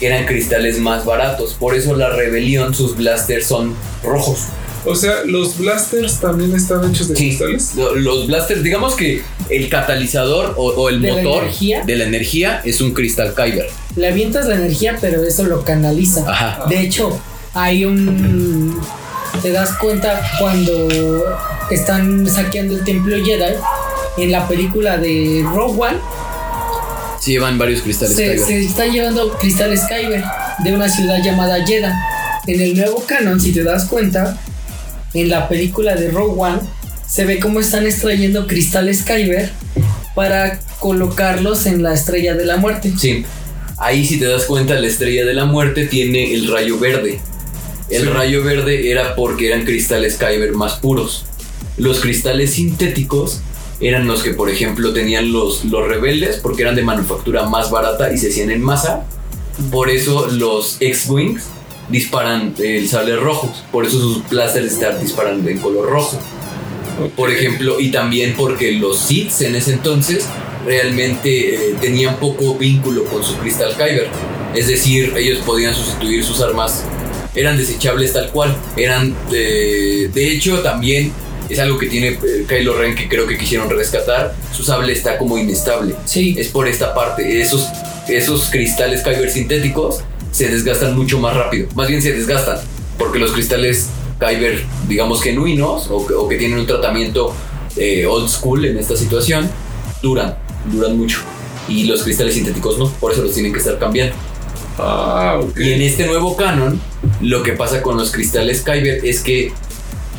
eran cristales más baratos, por eso la rebelión, sus blasters son rojos. O sea, los blasters también están hechos de Sí, cristales. lo- los blasters, digamos que el catalizador o, o el ¿De la motor de la energía es un cristal Kyber. Le avientas la energía, pero eso lo canaliza. Ajá. De hecho, hay un. Te das cuenta cuando están saqueando el templo Jedi. En la película de Rogue One Sí, llevan varios cristales se, Kyber. se están llevando cristales Kyber de una ciudad llamada Jeddah. En el nuevo canon, si te das cuenta, en la película de Rogue One se ve cómo están extrayendo cristales Kyber para colocarlos en la estrella de la muerte. Sí. Ahí si te das cuenta, la estrella de la muerte tiene el rayo verde. El Sí. rayo verde era porque eran cristales Kyber más puros. Los cristales sintéticos eran los que, por ejemplo, tenían los, los rebeldes porque eran de manufactura más barata y se hacían en masa. Por eso los X-Wings disparan el sable rojo. Por eso sus blasters están disparan en color rojo. Por ejemplo, y también porque los Sith en ese entonces realmente eh, tenían poco vínculo con su cristal Kyber. Es decir, ellos podían sustituir sus armas, eran desechables tal cual. Eran, eh, de hecho, también es algo que tiene eh, Kylo Ren que creo que quisieron rescatar. Su sable está como inestable. Sí, Es por esta parte. Esos, esos cristales Kyber sintéticos se desgastan mucho más rápido. Más bien se desgastan. Porque los cristales Kyber, digamos, genuinos o, que- o que tienen un tratamiento eh, old school en esta situación, duran. Duran mucho. Y los cristales sintéticos no. Por eso los tienen que estar cambiando. Ah, ok. Y en este nuevo canon, lo que pasa con los cristales Kyber es que,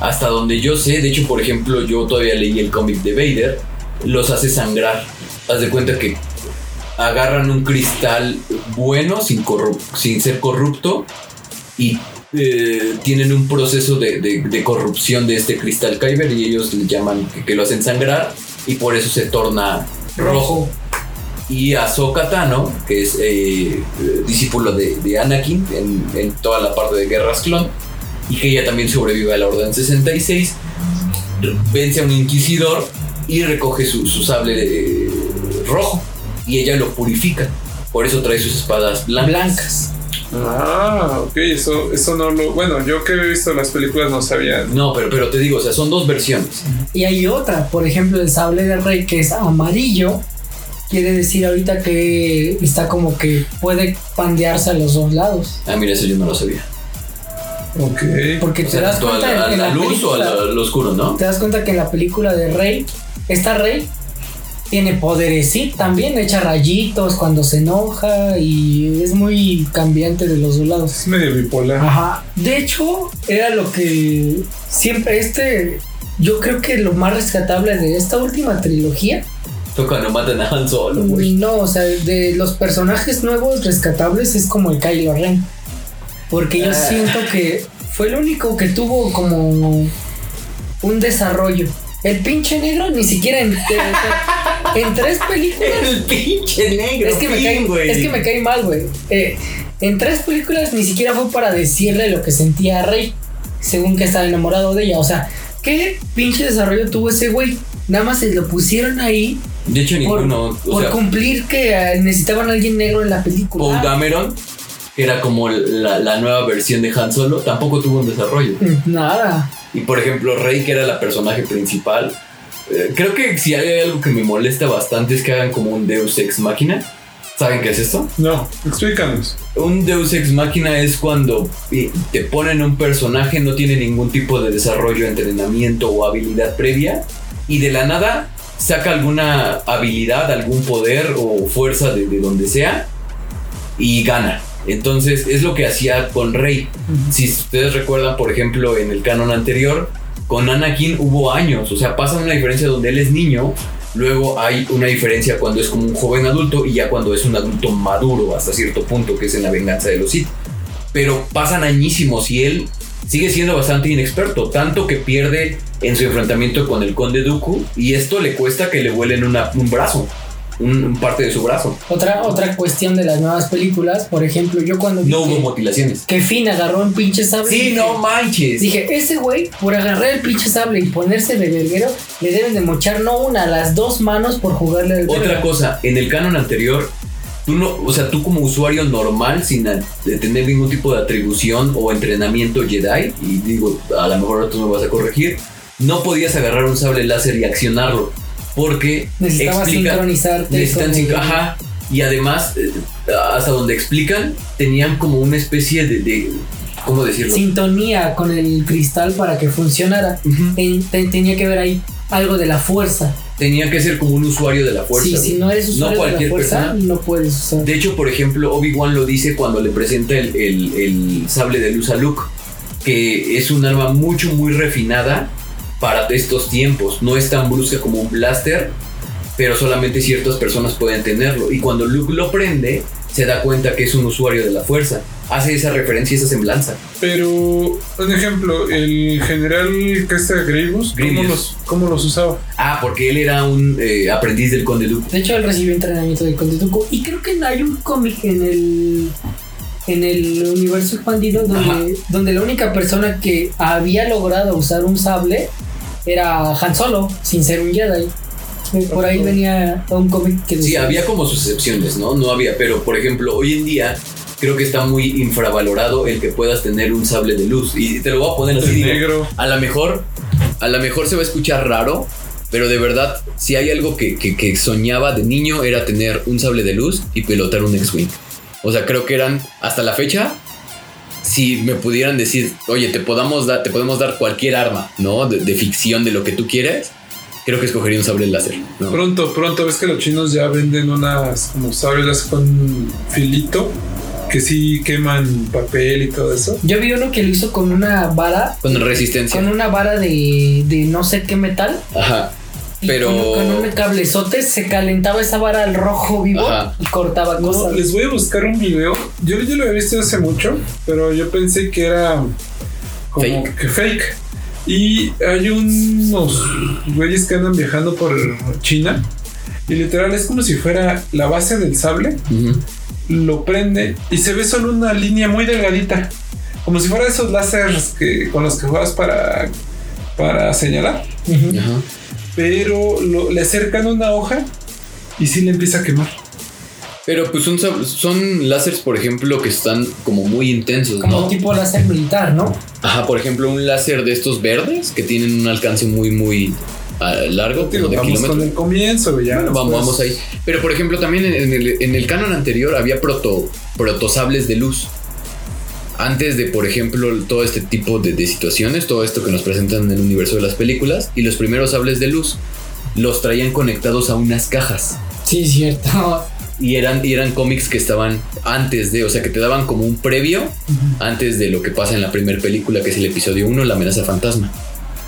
hasta donde yo sé, de hecho, por ejemplo, yo todavía leí el cómic de Vader, los hace sangrar. Haz de cuenta que agarran un cristal bueno, sin, sin ser corrupto, y eh, tienen un proceso de, de- corrupción de este cristal Kyber, y ellos le llaman que, lo hacen sangrar, y por eso se torna rojo y Ahsoka Tano, que es eh, discípulo de, Anakin en toda la parte de Guerras Clon, y que ella también sobrevive a la Orden 66, r- vence a un inquisidor y recoge su, su sable rojo, y ella lo purifica. Por eso trae sus espadas blancas. blancas. Ah, ok, eso, eso no lo. Bueno, yo que he visto las películas no sabía. No, pero, pero te digo, o sea, son dos versiones. Y hay otra, por ejemplo, el sable de rey que es amarillo. Quiere decir ahorita que está como que puede pandearse a los dos lados. Ah, mira, eso yo no lo sabía. Ok. Porque O te sea, das a cuenta la, a en la la luz o a película- la- lo oscuro, ¿no? te das cuenta que en la película de Rey, esta Rey tiene poderes, sí, también echa rayitos cuando se enoja y es muy cambiante de los dos lados. Es medio bipolar. Ajá. De hecho, era lo que siempre este. Yo creo que lo más rescatable de esta última trilogía. Fue cuando matan a Han Solo, güey. No, o sea, de los personajes nuevos rescatables es como el Kylo Ren. Porque yo Ah. siento que fue el único que tuvo como un desarrollo. El pinche negro ni siquiera en, en- en tres películas. El pinche negro. Es que, me fin, cae, güey. es que me cae mal, güey. Eh, en tres películas ni siquiera fue para decirle lo que sentía Rey, según que estaba enamorado de ella. O sea, ¿qué pinche desarrollo tuvo ese güey? Nada más se lo pusieron ahí De hecho, por, ninguno. o por sea, cumplir que necesitaban a alguien negro en la película. Paul Dameron, era como la, la nueva versión de Han Solo, tampoco tuvo un desarrollo. Nada. Y por ejemplo, Rey, que era la personaje principal, eh, creo que si hay algo que me molesta bastante es que hagan como un Deus Ex Máquina. ¿Saben qué es esto? No, explícanos. Un Deus Ex Máquina es cuando te ponen un personaje, no tiene ningún tipo de desarrollo, entrenamiento o habilidad previa, y de la nada saca alguna habilidad, algún poder o fuerza de, de donde sea y gana. Entonces es lo que hacía con Rey. Si ustedes recuerdan, por ejemplo, en el canon anterior, con Anakin hubo años, o sea, pasa una diferencia donde él es niño, luego hay una diferencia cuando es como un joven adulto y ya cuando es un adulto maduro hasta cierto punto, que es en la venganza de los Sith. Pero pasan añísimos y él sigue siendo bastante inexperto, tanto que pierde en su enfrentamiento con el conde Dooku y esto le cuesta que le vuelen una- un brazo, un, un parte de su brazo. Otra, otra cuestión de las nuevas películas, por ejemplo, yo cuando vi No hubo mutilaciones. que Finn agarró un pinche sable. Sí, dije- no manches. Dije, ese güey, por agarrar el pinche sable y ponerse de verguero, le deben de mochar no una, las dos manos por jugarle al Otra verga. cosa, en el canon anterior, tú no, o sea, tú como usuario normal, sin a- de tener ningún tipo de atribución o entrenamiento Jedi, y digo, a lo mejor tú me vas a corregir, no podías agarrar un sable láser y accionarlo, porque Necesitabas sincronizarte necesitan sin- ajá, y además, eh, hasta donde explican, tenían como una especie de, de ¿cómo decirlo? Sintonía con el cristal para que funcionara. Ujú. Ten- ten- tenía que ver ahí algo de la fuerza. Tenía que ser como un usuario de la fuerza. Sí, si no eres usuario de la cualquier fuerza, persona. no puedes usar. De hecho, por ejemplo, Obi-Wan lo dice cuando le presenta el, el- el sable de luz a Luke. que es un arma mucho, muy refinada para estos tiempos. No es tan brusca como un blaster, pero solamente ciertas personas pueden tenerlo. Y cuando Luke lo prende, se da cuenta que es un usuario de la fuerza. Hace esa referencia y esa semblanza. Pero, un ejemplo, el general está Grievous, ¿cómo los, ¿cómo los usaba? Ah, porque él era un eh, aprendiz del conde Luke. De hecho, él recibió entrenamiento de Conde Dooku. Y creo que hay un cómic en el. En el universo expandido donde, donde la única persona que había logrado usar un sable era Han Solo, sin ser un Jedi. Eh, Por ahí venía un cómic que Sí, había como sus excepciones, ¿no? No había, pero por ejemplo, hoy en día creo que está muy infravalorado el que puedas tener un sable de luz. Y te lo voy a poner así. Digo, negro. A lo mejor, a lo mejor se va a escuchar raro, pero de verdad, si hay algo que, que- que soñaba de niño era tener un sable de luz y pilotar un X-Wing. O sea, creo que eran, hasta la fecha, si me pudieran decir, oye, te podamos dar, te podemos dar cualquier arma, ¿no? De, de ficción, de lo que tú quieres, creo que escogería un sable láser. ¿no? Pronto, pronto, ves que los chinos ya venden unas como sables con filito que sí queman papel y todo eso. Yo vi uno que lo hizo con una vara. Con resistencia. Con una vara de, de no sé qué metal. Ajá. Y Pero- Con, con un cablezote se calentaba esa vara al rojo vivo Ajá. y cortaba No, cosas. les voy a buscar un video. Yo, yo lo había visto hace mucho, pero yo pensé que era como Fake. que fake. Y hay unos güeyes que andan viajando por China. Y literal es como si fuera la base del sable. Ujú. Lo prende y se ve solo una línea muy delgadita. Como si fuera esos láseres que, con los que juegas para, para señalar. Ujú. Ajá. Pero lo- le acercan una hoja y sí le empieza a quemar. Pero pues son, sab- son láseres, por ejemplo, que están como muy intensos, Como ¿no? tipo láser militar, ¿no? Ajá, por ejemplo, un láser de estos verdes que tienen un alcance muy, muy ah, largo, como de vamos con kilómetros. el comienzo, ya. Bueno, vamos, vamos ahí. Pero por ejemplo, también en, en el, en el canon anterior había proto, protosables de luz. Antes de, por ejemplo, todo este tipo de, de situaciones, todo esto que nos presentan en el universo de las películas, y los primeros sables de luz los traían conectados a unas cajas. Sí, cierto. Y eran, y eran cómics que estaban antes de, o sea, que te daban como un previo antes de lo que pasa en la primera película, que es el episodio 1, La amenaza fantasma.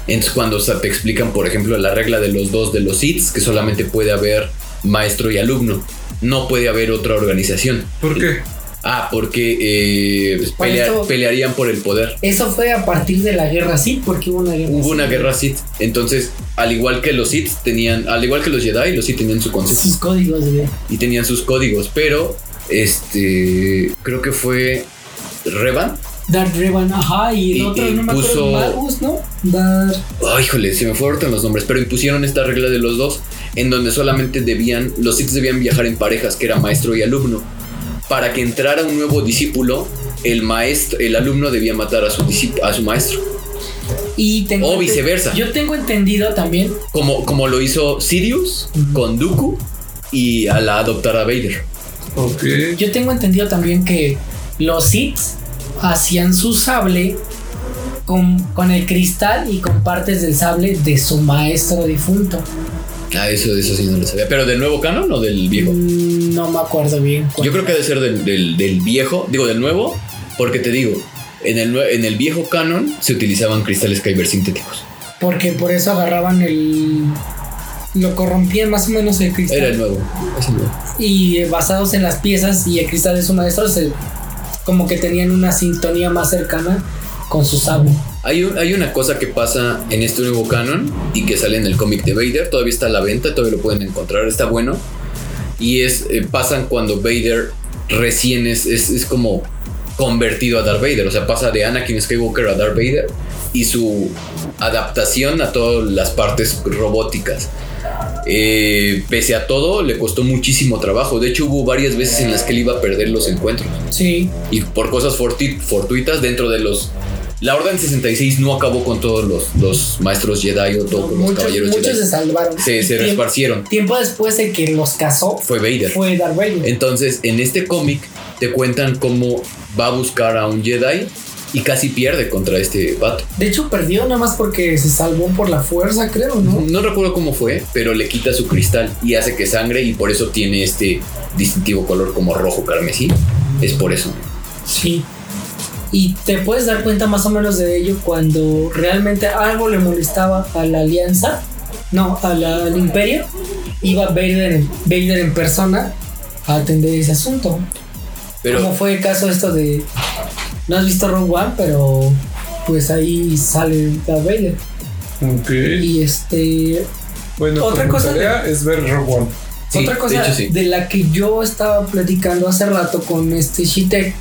Entonces, cuando o sea, te explican, por ejemplo, la regla de los dos de los hits, que solamente puede haber maestro y alumno, no puede haber otra organización. ¿Por qué? Ah, porque eh, pues, pelea- esto- pelearían por el poder. Eso fue a partir de la guerra Sith, porque hubo una guerra Hubo Sith. una guerra Sith. Entonces, al igual que los Sith tenían, al igual que los Jedi, los Sith tenían su concepto. Sus códigos, y tenían sus códigos, pero este creo que fue Revan. Darth Revan, ajá, y el Y- otro, y no me puso- acuerdo, Magus, ¿no? Darth... Ay, híjole, se me fueron los nombres, pero impusieron esta regla de los dos en donde solamente debían los Sith debían viajar en parejas, que era maestro y alumno. Para que entrara un nuevo discípulo, el maestro, el alumno debía matar a su a su maestro, Y tengo O viceversa. Yo tengo entendido también como como lo hizo Sidious Ujú. con Dooku y a la adoptar a Vader. Ok. Yo tengo entendido también que los Sith hacían su sable con, con el cristal y con partes del sable de su maestro difunto. Ah, eso, eso sí no lo sabía. ¿Pero del nuevo canon o del viejo? Mm, No me acuerdo bien. Yo creo que debe ser del, del- del viejo, digo del nuevo, porque te digo, en el, en el viejo canon se utilizaban cristales Kyber sintéticos. Porque por eso agarraban el. Lo corrompían más o menos el cristal. Era el nuevo. es el nuevo. Y eh, basados en las piezas y el cristal de su maestro, se, como que tenían una sintonía más cercana con su sable. Hay, un- hay una cosa que pasa en este nuevo canon y que sale en el cómic de Vader, todavía está a la venta, todavía lo pueden encontrar, está bueno. Y es, eh, pasan cuando Vader recién es, es, es como convertido a Darth Vader, o sea, pasa de Anakin Skywalker a Darth Vader y su adaptación a todas las partes robóticas. Eh, pese a todo, le costó muchísimo trabajo. De hecho, hubo varias veces en las que él iba a perder los encuentros. Sí. Y por cosas fortuitas dentro de los... La Orden 66 no acabó con todos los, los maestros Jedi o todos los muchos caballeros muchos Jedi. se salvaron. Se, se resparcieron. Tiempo después de que los casó, Fue Vader. fue Darth Vader. Entonces, en este cómic te cuentan cómo va a buscar a un Jedi y casi pierde contra este vato. De hecho, perdió nada más porque se salvó por la fuerza, creo, ¿no? No recuerdo cómo fue, pero le quita su cristal y hace que sangre y por eso tiene este distintivo color como rojo carmesí. Es por eso. Sí. Y te puedes dar cuenta más o menos de ello cuando realmente algo le molestaba a la alianza, no, a la- al imperio, iba Vader, en- Vader en persona a atender ese asunto. Como Pero fue el caso esto de, no has visto Rogue One, pero pues ahí sale Darth Vader. Ok. Y este, Bueno, otra como cosa es ver Rogue One. sí, Otra cosa de hecho sí. de la que yo estaba platicando hace rato con este Shitek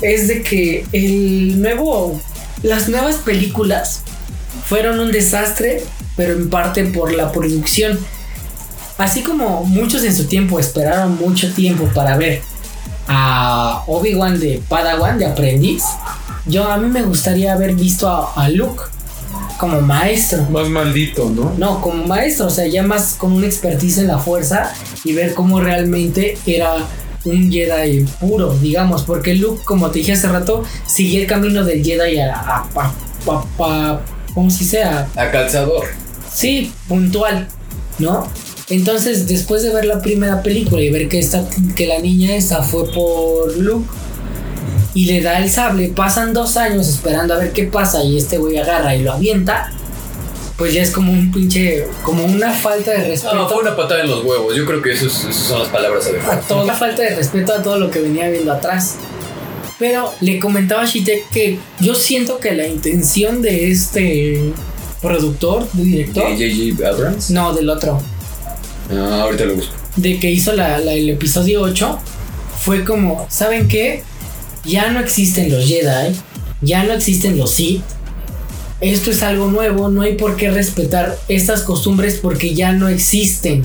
es de que el nuevo, las nuevas películas fueron un desastre, pero en parte por la producción. Así como muchos en su tiempo esperaron mucho tiempo para ver a Obi-Wan de Padawan, de aprendiz, yo a mí me gustaría haber visto a, a Luke como maestro. Más maldito, ¿no? No, como maestro, o sea, ya más con una expertise en la fuerza y ver cómo realmente era un Jedi puro, digamos, porque Luke, como te dije hace rato, siguió el camino del Jedi a, a, a- a- ¿cómo se dice? A- calzador. sí, puntual, ¿no? Entonces, después de ver la primera película y ver que, esta, que la niña esta fue por Luke y le da el sable, pasan dos años esperando a ver qué pasa y este güey agarra y lo avienta, pues ya es como un pinche, como una falta de respeto. No, fue una patada en los huevos. Yo creo que esas son las palabras a adecuadas. toda falta de respeto a todo lo que venía viendo atrás. Pero le comentaba a Shitek que yo siento que la intención de este productor, de director, J.J. Abrams. no, del otro, Ah, ahorita lo busco. de que hizo la- la- el episodio 8 fue como, ¿saben qué? Ya no existen los Jedi, ya no existen los Sith. Esto es algo nuevo, no hay por qué respetar estas costumbres porque ya no existen.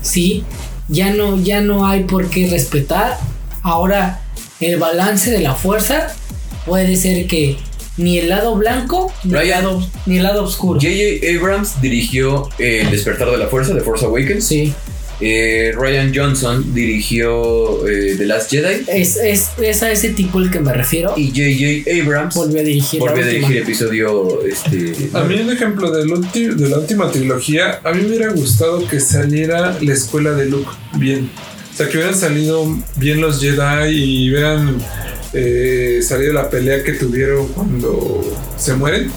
¿Sí? Ya no, ya no hay por qué respetar. Ahora, el balance de la fuerza puede ser que ni el lado blanco ni, el lado, ni el lado oscuro. J.J. Abrams dirigió El despertar de la fuerza, The Force Awakens. Sí. Eh, Ryan Johnson dirigió eh, The Last Jedi. Es, es, es a ese tipo el que me refiero. Y J.J. Abrams volvió a dirigir. volvió a dirigir episodio. Este, A mí, un ejemplo del de la última trilogía, a mí me hubiera gustado que saliera la escuela de Luke bien. O sea, que hubieran salido bien los Jedi y hubieran eh, salido la pelea que tuvieron cuando se mueren.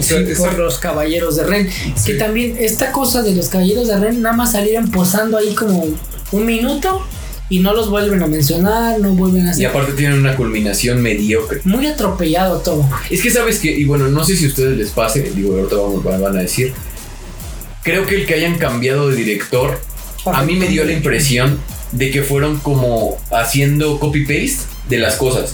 Sí, por los caballeros de Ren. Que también esta cosa de los caballeros de Ren nada más salieron posando ahí como un minuto y no los vuelven a mencionar, no vuelven a y hacer. aparte tienen una culminación mediocre. Muy atropellado todo. Es que sabes que, y bueno, no sé si a ustedes les pase, digo, ahorita vamos, van a decir. Creo que el que hayan cambiado de director, a mí me dio la impresión de que fueron como haciendo copy-paste de las cosas.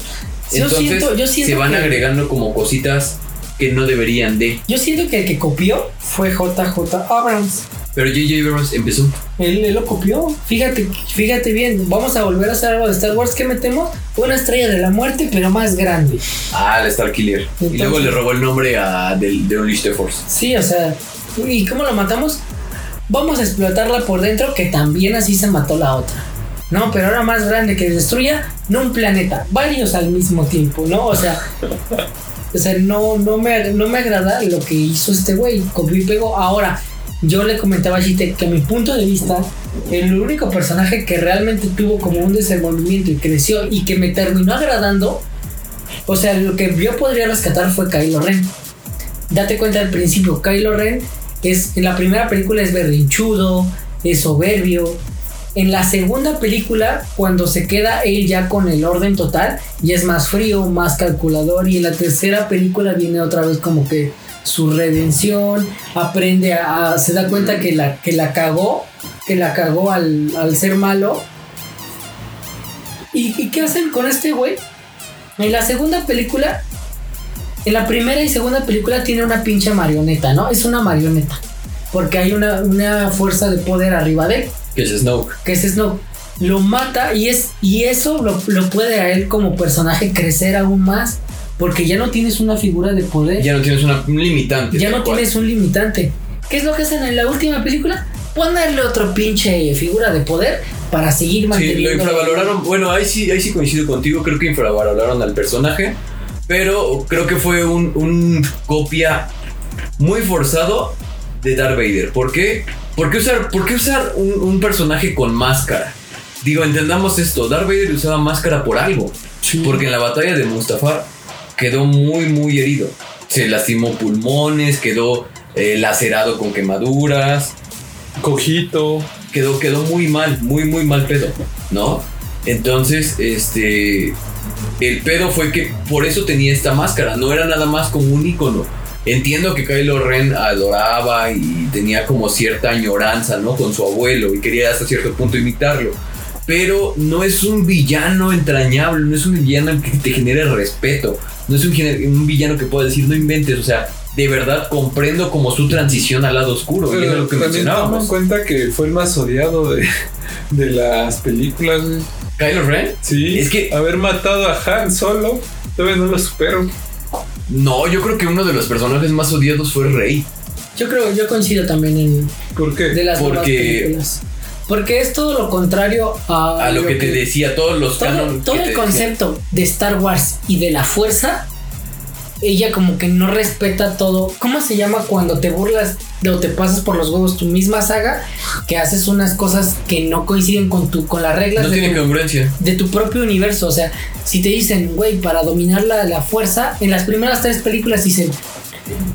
Yo Entonces siento- yo siento se van que- agregando como cositas que no deberían de. Yo siento que el que copió fue JJ Abrams. Pero J.J. Abrams empezó. Él, él lo copió. Fíjate, fíjate bien. Vamos a volver a hacer algo de Star Wars. ¿Qué metemos? Una estrella de la muerte, pero más grande. Ah, el Star Killer. y luego le robó el nombre a del de Unleashed the Force. Sí, o sea, ¿y cómo lo matamos? Vamos a explotarla por dentro, que también así se mató la otra. No, pero ahora más grande que destruya, no un planeta, varios al mismo tiempo, ¿no? O sea, o sea, no, no, me, no me agrada lo que hizo este güey, copió y pegó. Ahora, yo le comentaba a Gite que a mi punto de vista, el único personaje que realmente tuvo como un desenvolvimiento y creció y que me terminó agradando, o sea, lo que yo podría rescatar fue Kylo Ren date cuenta al principio, Kylo Ren es en la primera película es berrinchudo, es soberbio. En la segunda película, cuando se queda él ya con el orden total, ya es más frío, más calculador. Y en la tercera película viene otra vez como que su redención, aprende a, se da cuenta que la, que la cagó, que la cagó al, al ser malo. ¿Y, ¿Y qué hacen con este güey? En la segunda película en la primera y segunda película tiene una pinche marioneta, ¿no? Es una marioneta. Porque hay una, una fuerza de poder arriba de él, Que es Snoke. que es Snow. Lo mata y, es, y eso lo, lo puede a él como personaje crecer aún más. Porque ya no tienes una figura de poder. Ya no tienes una, un limitante. Ya no cual. tienes un limitante. ¿Qué es lo que hacen en la última película? Ponerle otro pinche figura de poder para seguir Sí, manteniendo. lo infravaloraron. Bueno, ahí sí, ahí sí coincido contigo. Creo que infravaloraron al personaje. Pero creo que fue un, un copia muy forzado de Darth Vader. ¿Por qué? ¿Por qué usar, por qué usar un, un personaje con máscara? Digo, entendamos esto. Darth Vader usaba máscara por algo. Sí. Porque en la batalla de Mustafar quedó muy, muy herido. Se lastimó pulmones, quedó eh, lacerado con quemaduras, Cojito. quedó, quedó muy mal, muy, muy mal pedo, ¿no? Entonces, este. El pedo fue que por eso tenía esta máscara, no era nada más como un ícono. Entiendo que Kylo Ren adoraba y tenía como cierta añoranza, ¿no? Con su abuelo y quería hasta cierto punto imitarlo. Pero no es un villano entrañable, no es un villano que te genere respeto, no es un, un villano que pueda decir no inventes, o sea, de verdad comprendo como su transición al lado oscuro, y eso es Pero lo que toma en mencionábamos. cuenta que fue el más odiado de, de las películas. Kylo Ren, Sí. Es que- Haber matado a Han solo, todavía no lo supero. No, yo creo que uno de los personajes más odiados fue Rey. Yo creo, yo coincido también en ¿Por qué? de las Porque- películas. Porque es todo lo contrario a, A lo que te decía, todos los todo, canon todo que el decía. concepto de Star Wars y de la fuerza, ella como que no respeta todo. ¿Cómo se llama cuando te burlas de o te pasas por los huevos tu misma saga? Que haces unas cosas que no coinciden con tu con las reglas No de, tiene tu, congruencia. de tu propio universo. O sea, si te dicen, güey, para dominar la, la fuerza, en las primeras tres películas dicen.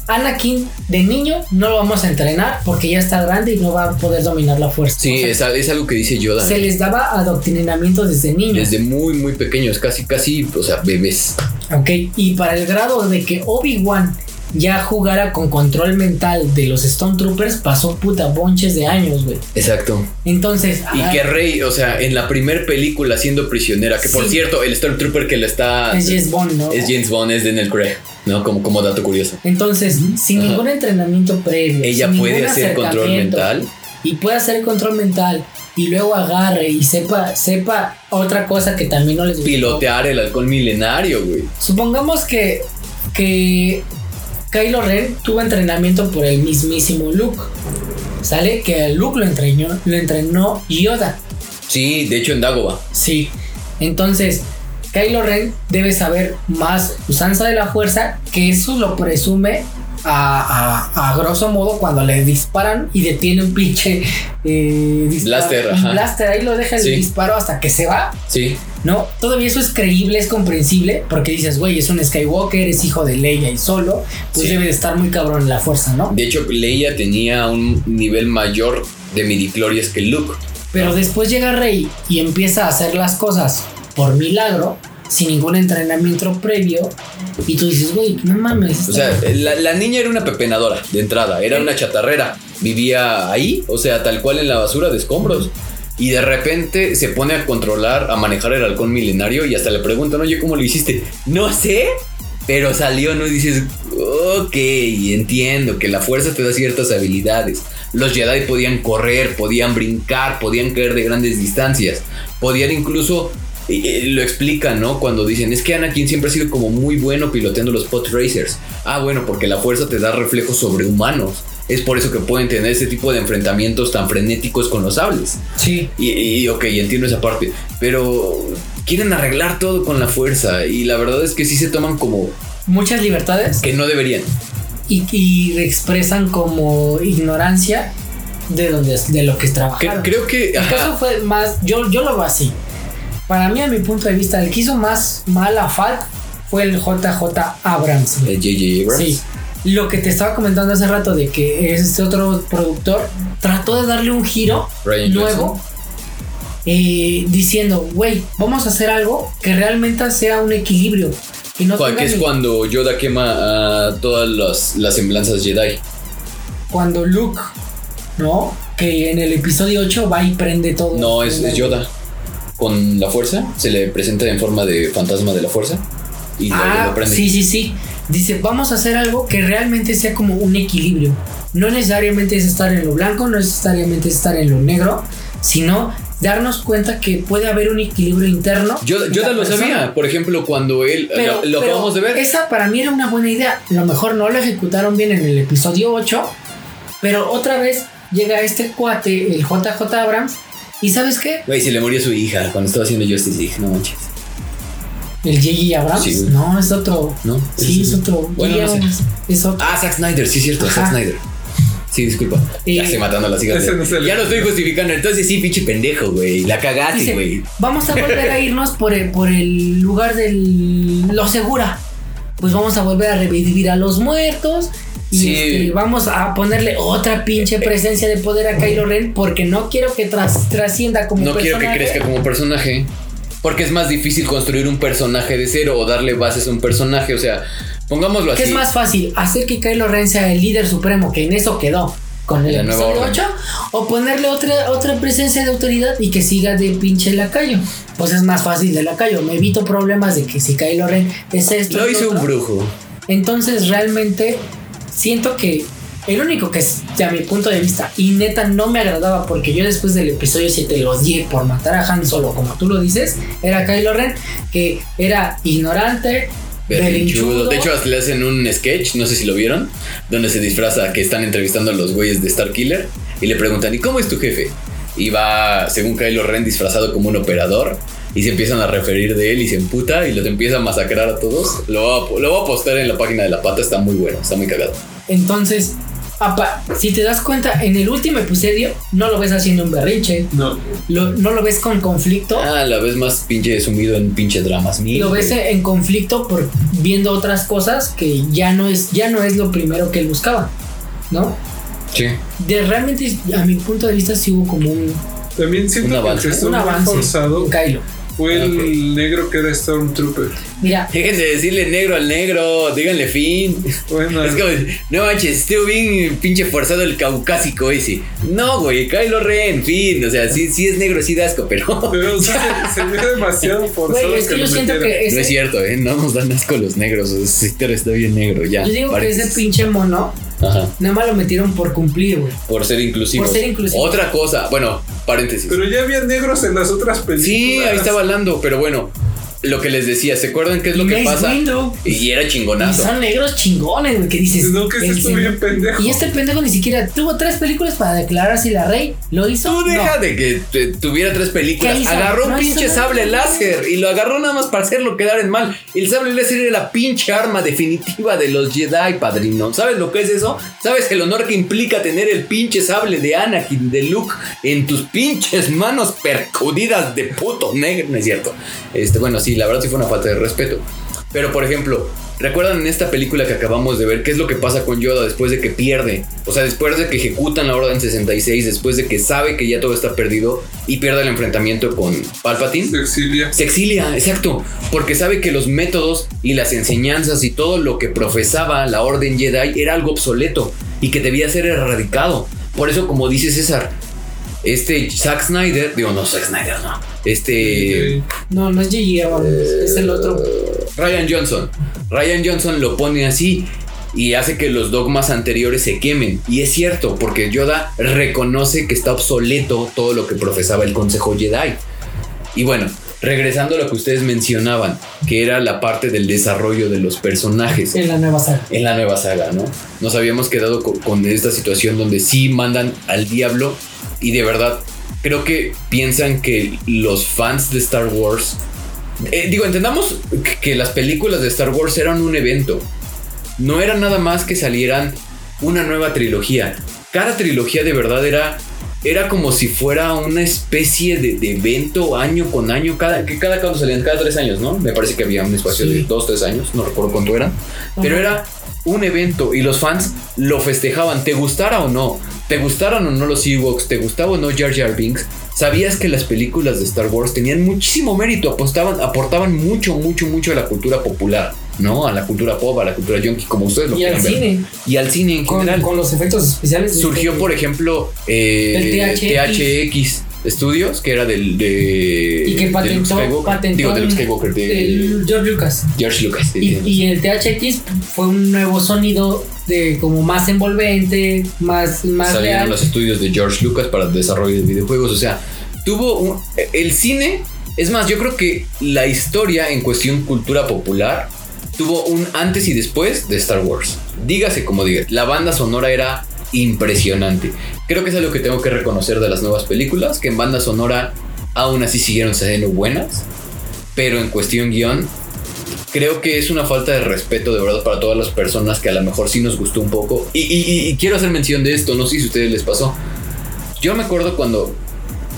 Anakin de niño no lo vamos a entrenar porque ya está grande y no va a poder dominar la fuerza. Sí, O sea, es, algo que dice Yoda. se les daba adoctrinamiento desde niños. Desde muy, muy pequeños, casi, casi, o sea, bebés. Ok, y para el grado de que Obi-Wan ya jugara con control mental de los Stone Troopers, pasó puta bonches de años, güey. Exacto. Entonces, Y ah, que Rey, o sea, en la primer película siendo prisionera, que por cierto, el Stormtrooper que lo está. es James Bond, ¿no? es James Bond, es Daniel Craig, ¿no? Como, como dato curioso. Entonces, sin Ajá. ningún entrenamiento previo, Ella sin puede hacer control mental. y puede hacer control mental y luego agarre y sepa sepa otra cosa que también no les gustó. Pilotear el halcón milenario, güey. Supongamos que que Kylo Ren tuvo entrenamiento por el mismísimo Luke. Sale que a Luke lo entrenó, lo entrenó Yoda. Sí, de hecho en Dagobah. Sí. Entonces, Kylo Ren debe saber más usanza de la fuerza, que eso lo presume a, a- a grosso modo cuando le disparan y detiene un pinche eh, disparo- Blaster, un blaster, ahí lo deja el Sí. disparo hasta que se va. Sí. No, todavía eso es creíble, es comprensible, porque dices, güey, es un Skywalker, es hijo de Leia y solo, pues Sí. debe de estar muy cabrón en la fuerza, ¿no? De hecho, Leia tenía un nivel mayor de midichlorians que Luke. Pero después llega Rey y empieza a hacer las cosas por milagro, sin ningún entrenamiento previo, y tú dices, güey, no mames. O sea, la, la niña era una pepenadora de entrada, era una chatarrera, vivía ahí, o sea, tal cual en la basura de escombros. Y de repente se pone a controlar, a manejar el halcón milenario y hasta le preguntan, oye, ¿cómo lo hiciste? No sé, pero salió, ¿no? Y dices, ok, entiendo que la fuerza te da ciertas habilidades. Los Jedi podían correr, podían brincar, podían caer de grandes distancias, podían incluso lo explican, ¿no? Cuando dicen, es que Anakin siempre ha sido como muy bueno piloteando los pod racers. Ah, bueno, porque la fuerza te da reflejos sobrehumanos. Es por eso que pueden tener este tipo de enfrentamientos tan frenéticos con los sables. sí, Y, y, ok, entiendo esa parte. Pero quieren arreglar todo con la fuerza. Y la verdad es que sí se toman como muchas libertades que no deberían. y, y expresan como ignorancia de, donde, de lo que es Que- trabajar. creo que... El caso fue más, yo, yo lo veo así. Para mí, a mi punto de vista, el que hizo más mal a Fat fue el JJ Abrams. eh, J.J. Abrams. Sí. Lo que te estaba comentando hace rato de que este otro productor trató de darle un giro Ryan nuevo, eh, diciendo, güey, vamos a hacer algo que realmente sea un equilibrio. Y no Que es ni- cuando Yoda quema a todas las, las semblanzas Jedi. cuando Luke, ¿no? Que en el episodio 8 va y prende todo. No, es, es Yoda. Con la fuerza, se le presenta en forma de fantasma de la fuerza. Y lo- Ah, lo prende. sí, sí, sí. Dice, vamos a hacer algo que realmente sea como un equilibrio. No necesariamente es estar en lo blanco, no necesariamente es estar en lo negro, sino darnos cuenta que puede haber un equilibrio interno. En Yoda la lo sabía. Por ejemplo, cuando él. Pero, lo lo acabamos de ver. Esa para mí era una buena idea. A lo mejor no lo ejecutaron bien en el episodio 8, pero otra vez llega este cuate, el JJ Abrams, y ¿sabes qué? Güey, se le murió su hija cuando estaba haciendo Justice League. No manches. El J.J. Abrams. Sí, no, es otro. ¿No? Sí, es otro. Bueno, no sé. Es otro. Ah, Zack Snyder, sí, es cierto, Zack. Snyder. Sí, disculpa. Ya estoy matando a las hijas. No Ya lo estoy justificando. Entonces sí, pinche pendejo, güey. La cagaste, güey. vamos a volver a irnos por el, por el lugar de lo segura. Pues vamos a volver a revivir a los muertos. Y Sí. este, vamos a ponerle otra pinche presencia de poder a Kylo Ren porque no quiero que tras- trascienda como No quiero que personaje. crezca como personaje. Porque es más difícil construir un personaje de cero o darle bases a un personaje. O sea, pongámoslo así. ¿Qué es más fácil? ¿Hacer que Kylo Ren sea el líder supremo, que en eso quedó con el episodio orden. 8? ¿O ponerle otra, otra presencia de autoridad y que siga de pinche lacayo? Pues es más fácil de lacayo. Me evito problemas de que si Kylo Ren es esto. Lo hizo un brujo. Entonces realmente siento que el único que es, a mi punto de vista, y neta no me agradaba porque yo después del episodio 7 lo odié por matar a Han Solo, como tú lo dices, era Kylo Ren, que era ignorante, Berrinchudo. De hecho, hasta le hacen un sketch, no sé si lo vieron, donde se disfraza que están entrevistando a los güeyes de Star Killer y le preguntan, ¿y cómo es tu jefe? Y va, según Kylo Ren, disfrazado como un operador y se empiezan a referir de él y se emputa y los empieza a masacrar a todos. Lo voy a, lo voy a postar en la página de la pata, está muy bueno, está muy cagado. Entonces, apa, si te das cuenta, en el último episodio no lo ves haciendo un berrinche, No. lo- no lo ves con conflicto. Ah, la vez más pinche sumido en pinche dramas. Y lo ves en conflicto por viendo otras cosas que ya no es ya no es lo primero que él buscaba, ¿no? Sí. De realmente a mi punto de vista sí hubo como un, También siento Un que avance. que un avance forzado Kylo. Fue el negro que era Stormtrooper. Mira, Déjense decirle negro al negro, díganle fin. Bueno, Es como, no manches, estuvo bien pinche forzado el caucásico ese. No, güey, Kylo Ren, fin. O sea, sí, sí es negro, sí da asco, pero se, se ve demasiado forzado. güey, es que lo yo siento que ese, no es cierto, ¿eh? No nos dan asco los negros. Ese sector está bien negro, ya. yo digo que paréntesis. ese pinche mono Ajá, nada más lo metieron por cumplir, güey. por ser inclusivos. Por ser inclusivos. Otra cosa, bueno, paréntesis. Pero ya había negros en las otras películas. sí, ahí estaba hablando, pero bueno, lo que les decía, ¿se acuerdan qué es lo Y que Mace pasa? Windu. Y era Y chingonazo. son negros chingones, güey, que dices. No, que ese el estuvo señor- bien pendejo. Y este pendejo ni siquiera tuvo tres películas para declararse la rey. ¿Lo hizo? Tú No. deja de que te- tuviera tres películas. Agarró un No pinche nada. sable láser y lo agarró nada más para hacerlo quedar en mal. El sable láser era la pinche arma definitiva de los Jedi, padrino. ¿Sabes lo que es eso? ¿Sabes el honor que implica tener el pinche sable de Anakin, de Luke, en tus pinches manos percudidas de puto negro? No es cierto. Este, bueno, sí, la verdad sí fue una falta de respeto. Pero, por ejemplo, ¿recuerdan en esta película que acabamos de ver qué es lo que pasa con Yoda después de que pierde? O sea, después de que ejecutan la Orden 66, después de que sabe que ya todo está perdido y pierde el enfrentamiento con Palpatine. Se exilia. Se exilia, exacto, porque sabe que los métodos y las enseñanzas y todo lo que profesaba la Orden Jedi era algo obsoleto y que debía ser erradicado. Por eso, como dice César, este Zack Snyder, digo, no Zack Snyder, no, este... No, no es J.J. Abrams, es el otro. Ryan Johnson. Ryan Johnson lo pone así y hace que los dogmas anteriores se quemen. Y es cierto, porque Yoda reconoce que está obsoleto todo lo que profesaba el Consejo Jedi. Y bueno, regresando a lo que ustedes mencionaban, que era la parte del desarrollo de los personajes En la nueva saga. en la nueva saga, ¿no? Nos habíamos quedado co- con, esta situación donde sí mandan al diablo y de verdad creo que piensan que los fans de Star Wars, eh, digo, entendamos que- las películas de Star Wars eran un evento, no era nada más que salieran una nueva trilogía. Cada trilogía de verdad era era como si fuera una especie de, de evento año con año, cada, que cada cuando salían, cada tres años, ¿no? Me parece que había un espacio Sí. de dos, tres años, no recuerdo cuánto eran, pero era un evento y los fans lo festejaban, te gustara o no, te gustaran o no los Ewoks, te gustaba o no Jar Jar Binks, sabías que las películas de Star Wars tenían muchísimo mérito, apostaban, aportaban mucho, mucho, mucho a la cultura popular, ¿no? A la cultura pop, a la cultura yonki, como ustedes lo Y al quieran ver. cine. Y al cine en Con, general. con los efectos especiales. Surgió, este, por ejemplo, eh, El THX. Studios, que era del de, Y que de Luke patentó, Skywalker. patentó Digo, de Luke Skywalker, de George Lucas. George Lucas. Y, el THX fue un nuevo sonido de como más envolvente, más, más salieron real. los estudios de George Lucas para desarrollo de videojuegos. O sea, tuvo un, el cine. Es más, yo creo que la historia en cuestión cultura popular tuvo un antes y después de Star Wars. Dígase como diga, la banda sonora era impresionante. Creo que es algo que tengo que reconocer de las nuevas películas, que en banda sonora aún así siguieron siendo buenas, pero en cuestión guion creo que es una falta de respeto de verdad para todas las personas que a lo mejor sí nos gustó un poco. Y, quiero hacer mención de esto, no sé si a ustedes les pasó. Yo me acuerdo cuando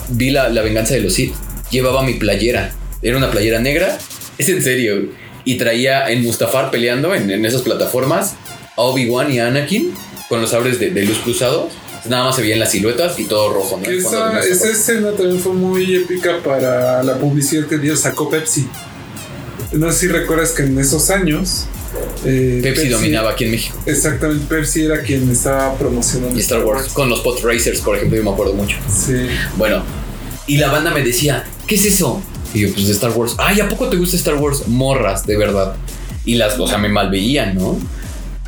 vi la, la venganza de los Sith, llevaba mi playera. Era una playera negra, es en serio. Y traía en Mustafar peleando en, en esas plataformas a Obi-Wan y a Anakin con los sabres de, de luz cruzados. Nada más se veían las siluetas y todo rojo. ¿no? Esa, escena también fue muy épica para la publicidad que dio sacó Pepsi. No sé si recuerdas que en esos años. eh, Pepsi, dominaba aquí en México. Exactamente, Pepsi era quien estaba promocionando Y Star Wars. Con los Pod Racers, por ejemplo, yo me acuerdo mucho. Sí. Bueno, y la banda me decía, ¿qué es eso? Y yo, pues de Star Wars. Ay, ¿a poco te gusta Star Wars? Morras, de verdad. Y las, o sea, me malveían, ¿no?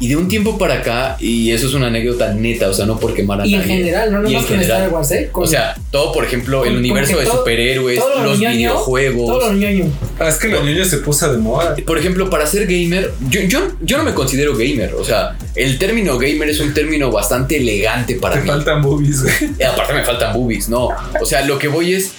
Y de un tiempo para acá, y eso es una anécdota neta, o sea, no por quemar a Y en nadie. general, no Y nomás en con general. Star Wars, ¿eh? Con- O sea, todo, por ejemplo, el universo de todo- superhéroes, todo los ñoño, videojuegos. Todo lo ñoño. Ah, es que los niños se puso de moda. Por ejemplo, para ser gamer, yo, yo, yo no me considero gamer. O sea, el término gamer es un término bastante elegante para Te mí. faltan boobies, güey. Y aparte me faltan boobies, no. O sea, lo que voy es.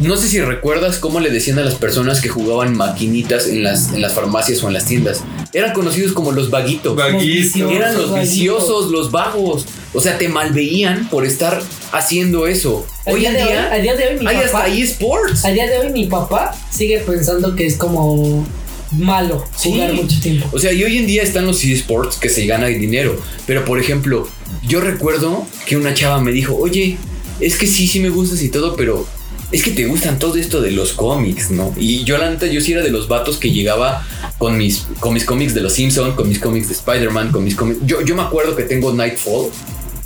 No sé si recuerdas cómo le decían a las personas que jugaban maquinitas en las, en las farmacias o en las tiendas. Eran conocidos como los vaguitos. Vaguito. Eran los vaguitos. viciosos, los vagos. O sea, te malveían por estar haciendo eso. Al Hoy día en hoy- día al día de hoy mi hay papá- hasta eSports. A día de hoy mi papá sigue pensando que es como malo Sí. jugar mucho tiempo. O sea, y hoy en día están los eSports que se gana dinero. Pero por ejemplo, yo recuerdo que una chava me dijo, oye, es que sí, sí me gustas y todo, pero es que te gustan todo esto de los cómics, ¿no? Y yo la neta, yo sí era de los vatos que llegaba con mis, con mis cómics de los Simpsons, con mis cómics de Spider-Man, con mis cómics... Yo, yo me acuerdo que tengo Nightfall,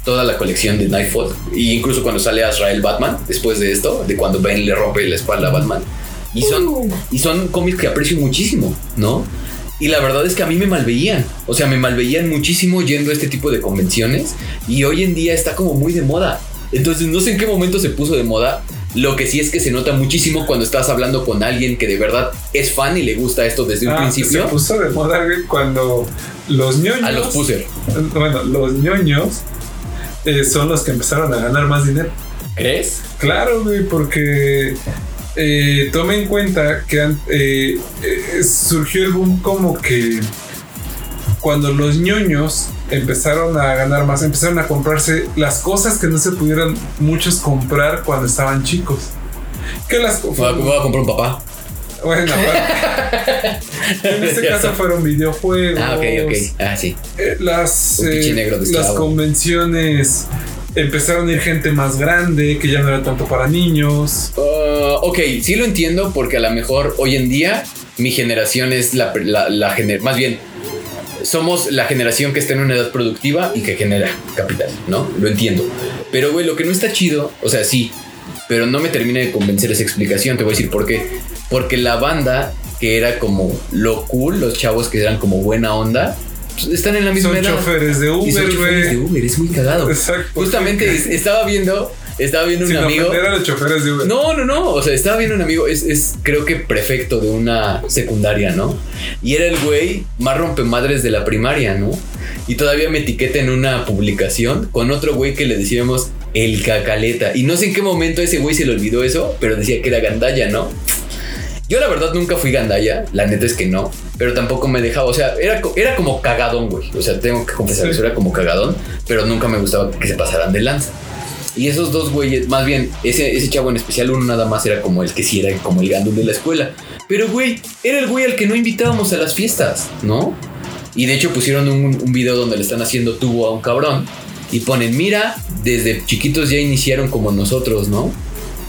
toda la colección de Nightfall, y incluso cuando sale Azrael Batman, después de esto, de cuando Ben le rompe la espalda a Batman. Y son, Uh. y son cómics que aprecio muchísimo, ¿no? Y la verdad es que a mí me malveían. O sea, me malveían muchísimo yendo a este tipo de convenciones. Y hoy en día está como muy de moda. Entonces no sé en qué momento se puso de moda. Lo que sí es que se nota muchísimo cuando estás hablando con alguien que de verdad es fan y le gusta esto desde un Ah, principio. Se puso de moda, güey, cuando los ñoños. A los puser. Bueno, los ñoños eh, son los que empezaron a ganar más dinero. ¿Crees? Claro, güey, porque eh, tome en cuenta que eh, eh, surgió el boom como que cuando los ñoños empezaron a ganar más, empezaron a comprarse las cosas que no se pudieran muchos comprar cuando estaban chicos. ¿Qué las voy a- voy a comprar un papá. Bueno, en este caso fueron videojuegos. Ah, ok, ok. Ah, sí. Eh, las, eh, las esclavo. convenciones empezaron a ir gente más grande que ya no era tanto para niños. Uh, ok, sí lo entiendo porque a lo mejor hoy en día mi generación es la, la, la gener- más bien somos la generación que está en una edad productiva y que genera capital, ¿no? Lo entiendo. Pero, güey, lo que no está chido, o sea, sí, pero no me termina de convencer esa explicación, te voy a decir por qué. Porque la banda que era como lo cool, los chavos que eran como buena onda, pues, están en la misma Son edad. choferes de Y son Uber, choferes de. Uber, es muy cagado. Exacto. Justamente es- estaba viendo, estaba viendo Sin un amigo. ofender a los choferes de Uber. No, no, no. O sea, estaba viendo un amigo, es, es creo que prefecto de una secundaria, ¿no? Y era el güey más rompemadres de la primaria, ¿no? Y todavía me etiqueta en una publicación con otro güey que le decíamos el cacaleta. Y no sé en qué momento ese güey se le olvidó eso, pero decía que era gandalla, ¿no? Yo la verdad nunca fui gandalla, la neta es que no, pero tampoco me dejaba, o sea, era, era como cagadón, güey. O sea, tengo que confesar, Sí. eso era como cagadón, pero nunca me gustaba que se pasaran de lanza. Y esos dos güeyes, más bien, ese, ese chavo en especial, uno nada más era como el que sí era como el gandul de la escuela. Pero, güey, era el güey al que no invitábamos a las fiestas, ¿no? Y de hecho pusieron un, un video donde le están haciendo tubo a un cabrón y ponen, mira, desde chiquitos ya iniciaron como nosotros, ¿no?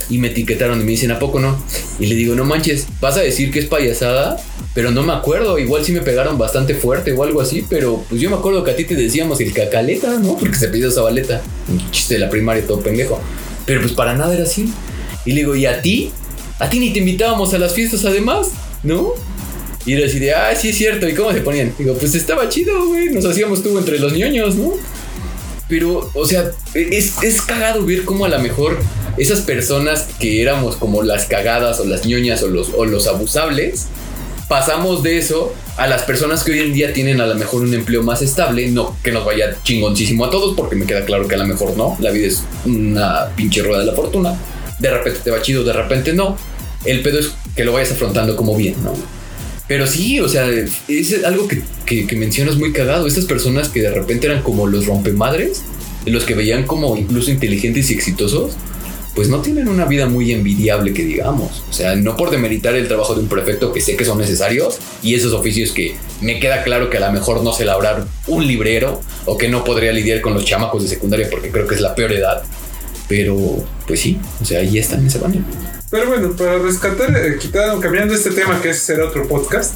Y me etiquetaron y me dicen, ¿a poco no? Y le digo, no manches, vas a decir que es payasada, pero no me acuerdo, igual sí me pegaron bastante fuerte o algo así, pero pues yo me acuerdo que a ti te decíamos el cacaleta, ¿no? Porque se pidió Zabaleta, un chiste de la primaria todo pendejo. Pero pues para nada era así. Y le digo, ¿y a ti? A ti ni te invitábamos a las fiestas además, ¿no? Y era así ah, sí es cierto, ¿y cómo se ponían? Digo, pues estaba chido, güey, nos hacíamos tú entre los ñoños, ¿no? Pero, o sea, es, es cagado ver cómo a lo mejor esas personas que éramos como las cagadas o las ñoñas o los, o los abusables, pasamos de eso a las personas que hoy en día tienen a lo mejor un empleo más estable, no que nos vaya chingoncísimo a todos, porque me queda claro que a lo mejor no, la vida es una pinche rueda de la fortuna, de repente te va chido, de repente no, el pedo es que lo vayas afrontando como bien, ¿no? Pero sí, o sea, es algo que, que, mencionas muy cagado. Estas personas que de repente eran como los rompemadres, los que veían como incluso inteligentes y exitosos, pues no tienen una vida muy envidiable que digamos. O sea, no por demeritar el trabajo de un prefecto que sé que son necesarios y esos oficios que me queda claro que a lo mejor no sé labrar un librero o que no podría lidiar con los chamacos de secundaria porque creo que es la peor edad. Pero, pues sí, o sea, ahí están, se van. Pero bueno, para rescatar, eh, quitando, cambiando este tema que es ser otro podcast,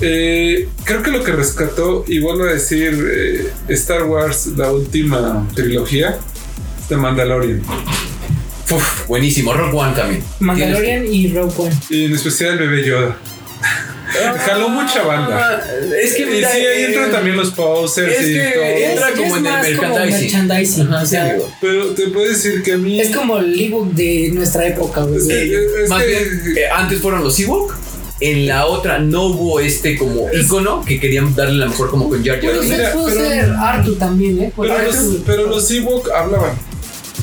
eh, creo que lo que rescató, y vuelvo a decir, eh, Star Wars, la última trilogía, de Mandalorian. Uf, buenísimo, Rock One también. Mandalorian y Rogue One. Y en especial el bebé Yoda. Jaló mucha banda. Ah, Es que y mira, sí, ahí eh, entran también los posers es y todo. entra Es- como es en el merchandising. merchandising, Ajá, o sea, sí, amigo. Pero te puedo decir que a mí. Es como el ebook de nuestra época, güey. Es que- es Más que- bien, eh, antes fueron los Ewok. En la otra no hubo este como icono que querían darle la mejor como con Jar Jar Pudo pudo pero- ser Artu también, ¿eh? Pero Artu- los, pero los Ewok hablaban.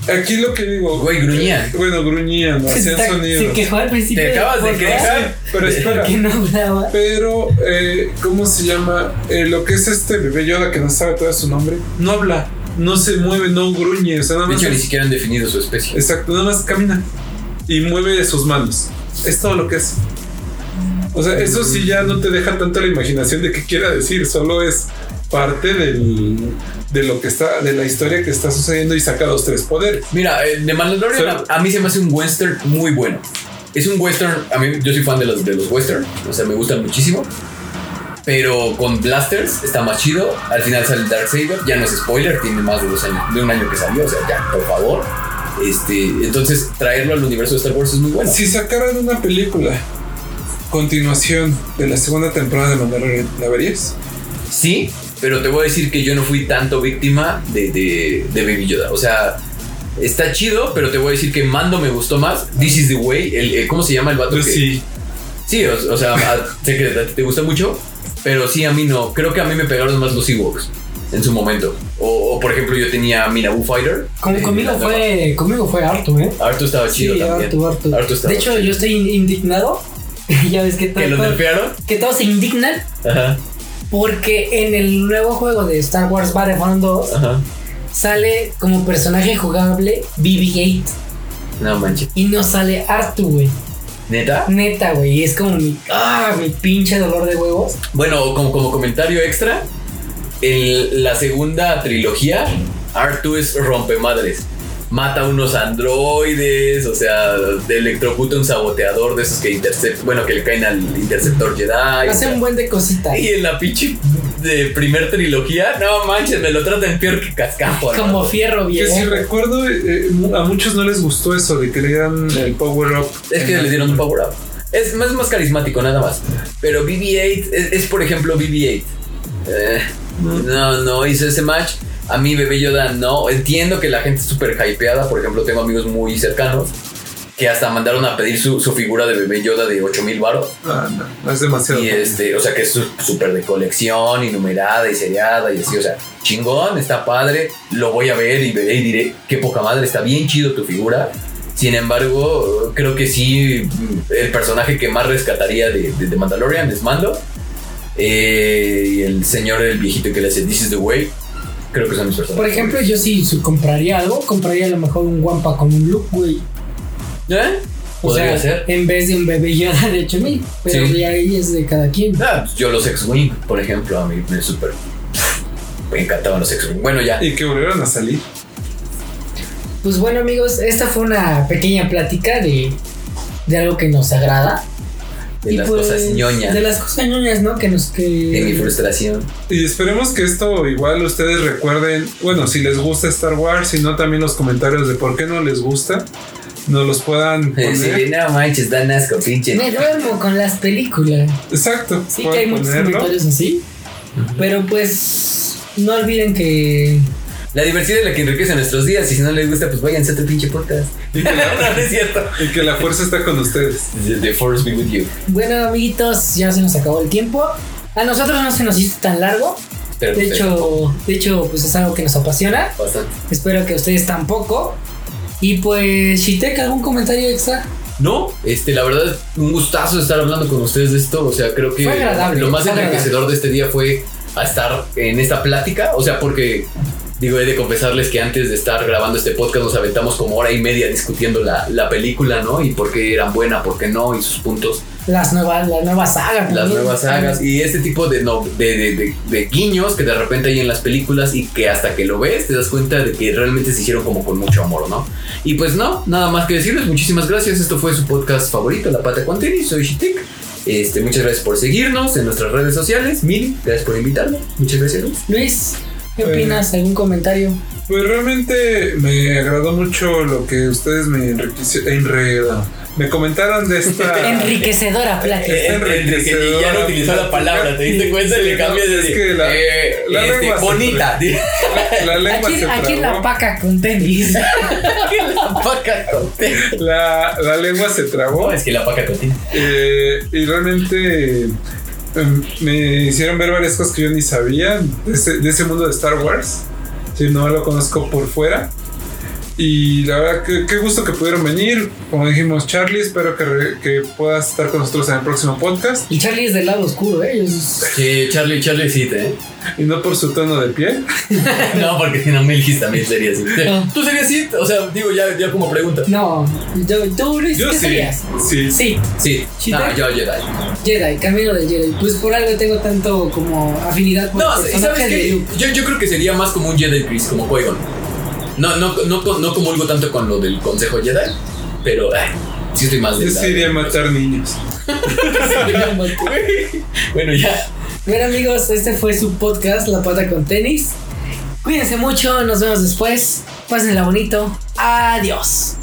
Aquí lo que digo. Güey, gruñían. Bueno, gruñían, se, hacían se sonidos. quejó al principio. Te acabas de quejar. Pero espera. Que no hablaba. Pero, eh, ¿cómo se llama? Eh, lo que es este bebé Yoda que no sabe todo su nombre, no habla, no se mueve, no gruñe, o sea, nada De más. hecho, ni siquiera han definido su especie. Exacto, nada más camina y mueve sus manos. Es todo lo que es. O sea, eso sí ya no te deja tanto la imaginación de qué quiera decir, solo es parte del, de lo que está, de la historia que está sucediendo y saca los tres poderes. Mira, eh, de Mandalorian a, a mí se me hace un western muy bueno. Es un western, a mí yo soy fan de los, de los western, o sea, me gustan muchísimo. Pero con blasters está más chido. Al final sale el Darksaber, ya no es spoiler, tiene más de dos años, de un año que salió, o sea, ya, por favor. Este, entonces traerlo al universo de Star Wars es muy bueno. Si sacaran una película, continuación de la segunda temporada de Mandalorian, ¿la verías? Sí, pero te voy a decir que yo no fui tanto víctima de, de, de Baby Yoda. O sea, está chido, pero te voy a decir que Mando me gustó más. This is the way. El, el- ¿Cómo se llama el vato? Pues que- sí. Sí, o, o sea, a- sé que a ti te gusta mucho, pero sí a mí no. Creo que a mí me pegaron más los Ewoks en su momento. O, o, por ejemplo, yo tenía Minabu Fighter. Como Eh, conmigo fue, conmigo fue Artu, ¿eh? Artu estaba chido sí, también. Artu, Artu. Artu estaba de hecho, chido. yo estoy indignado. ya ves que, todo- ¿Que lo todo- que todos se indignan Ajá, porque en el nuevo juego de Star Wars Battlefront 2 ajá. sale como personaje jugable BB-8 No manches. y no sale Artu, güey. ¿Neta? Neta, güey. Es como mi, ah, mi pinche dolor de huevos. Bueno, como, como comentario extra, en la segunda trilogía, Artu es rompemadres. Mata unos androides, o sea, electrocuta un saboteador de esos que interceptan, bueno, que le caen al interceptor Jedi. Hace un buen de cositas. y en la pinche de primer trilogía, no manches, me lo tratan peor que cascajo. ¿no? Como fierro Que viejo. si recuerdo, eh, mu- a muchos no les gustó eso de que le dieran el power up. Es que le dieron un power up. Es más, más carismático, nada más. Pero BB-8 es, es, por ejemplo, BB-8. Eh, no, no hizo ese match. A mí, Bebé Yoda, no. Entiendo que la gente es súper hypeada. Por ejemplo, tengo amigos muy cercanos que hasta mandaron a pedir su, su figura de Bebé Yoda de 8000 baros. Ah, no, no es demasiado. Y este, o sea, que es súper de colección y numerada y seriada y así. O sea, chingón, está padre. Lo voy a ver y veré y diré, qué poca madre, está bien chido tu figura. Sin embargo, creo que sí, el personaje que más rescataría de, de, de Mandalorian es Mando. Eh, el señor, el viejito que le hace This is the way. Creo que son mis personajes. Por ejemplo, yo si si compraría algo, compraría a lo mejor un Wampa con un look, güey. ¿Eh? O Podría sea, ser. en vez de un bebé Yoda de 8000. Pero Sí. ya ahí es de cada quien. Ah, pues yo los X-Wing, por ejemplo, a mí me súper. Me encantaban los X-Wing. Bueno, ya. Y que volvieron a salir. Pues bueno, amigos, esta fue una pequeña plática de, de algo que nos agrada. De Y las pues, cosas ñoñas. De las cosas ñoñas, ¿no? Que nos que. De mi frustración. Y esperemos que esto igual ustedes recuerden, bueno, si les gusta Star Wars, si no también los comentarios de por qué no les gusta, nos los puedan poner. Sí, no manches, dan asco, pinche. Me duermo con las películas. Exacto. Sí, que hay muchos comentarios así. Pero pues. No olviden que. La diversión es la que enriquece nuestros días y si no les gusta, pues váyanse a otro pinche podcast. Y que, la, no es cierto. y que la fuerza está con ustedes. The Force be with you. Bueno, amiguitos, ya se nos acabó el tiempo. A nosotros no se nos hizo tan largo. Pero De hecho, de hecho, pues es algo que nos apasiona. bastante. Espero que a ustedes tampoco. Y pues, Shitek, ¿algún comentario extra? no, este, la verdad, un gustazo estar hablando con ustedes de esto. O sea, creo que lo más enriquecedor de este día fue a estar en esta plática. O sea, porque digo, he de confesarles que antes de estar grabando este podcast nos aventamos como hora y media discutiendo la, la película, ¿no? Y por qué eran buena, por qué no, y sus puntos. Las nuevas, las nuevas sagas. Las nuevas sagas y este tipo de, no, de, de- de- de guiños que de repente hay en las películas y que hasta que lo ves te das cuenta de que realmente se hicieron como con mucho amor, ¿no? Y pues no, nada más que decirles, muchísimas gracias. Esto fue su podcast favorito, La Pata con Tenis. Soy Shitik. Este, muchas gracias por seguirnos en nuestras redes sociales. Mili, gracias por invitarme. Muchas gracias, Luis. Luis, ¿qué Eh. opinas? ¿Algún comentario? Pues realmente me agradó mucho lo que ustedes me enriquecieron. Me comentaron de esta. Enriquecedora plática. Eh, Entre que ya no utilizó la palabra, ¿te diste cuenta? Sí, Le cambias no, de es que la- eh, la este, lengua se bonita. La lengua Aquí, se aquí en la paca con tenis. la paca con La, la lengua se trabó. No, es que la paca con tenis. Eh, y realmente me hicieron ver varias cosas que yo ni sabía de ese, de ese mundo de Star Wars. Si no lo conozco por fuera. Y la verdad, que, qué gusto que pudieron venir. Como dijimos, Charlie, espero que, re- que puedas estar con nosotros en el próximo podcast. Y Charlie es del lado oscuro, ¿eh? Es- Sí, Charlie, Charlie sí, ¿eh? Y no por su tono de piel. No, porque si no, Milgis también sería así. ¿Tú serías así? O sea, digo, ya, ya como pregunta. No, yo, tú, Luis, Yo ¿qué sí. serías? Sí. Sí, Sí. Sí, No, te- yo Jedi. Jedi, camino del Jedi. Pues por algo tengo tanto como afinidad por No, el ¿y personaje ¿sabes de qué? Yo, yo creo que sería más como un Jedi Chris, como qui No, no, no, no, comulgo tanto con lo del Consejo Jedi, pero ay, sí estoy más de Yo la- sí iría a matar niños. Bueno, ya. Bueno amigos, este fue su podcast La Pata con Tenis. Cuídense mucho, nos vemos después. Pásenla bonito. Adiós.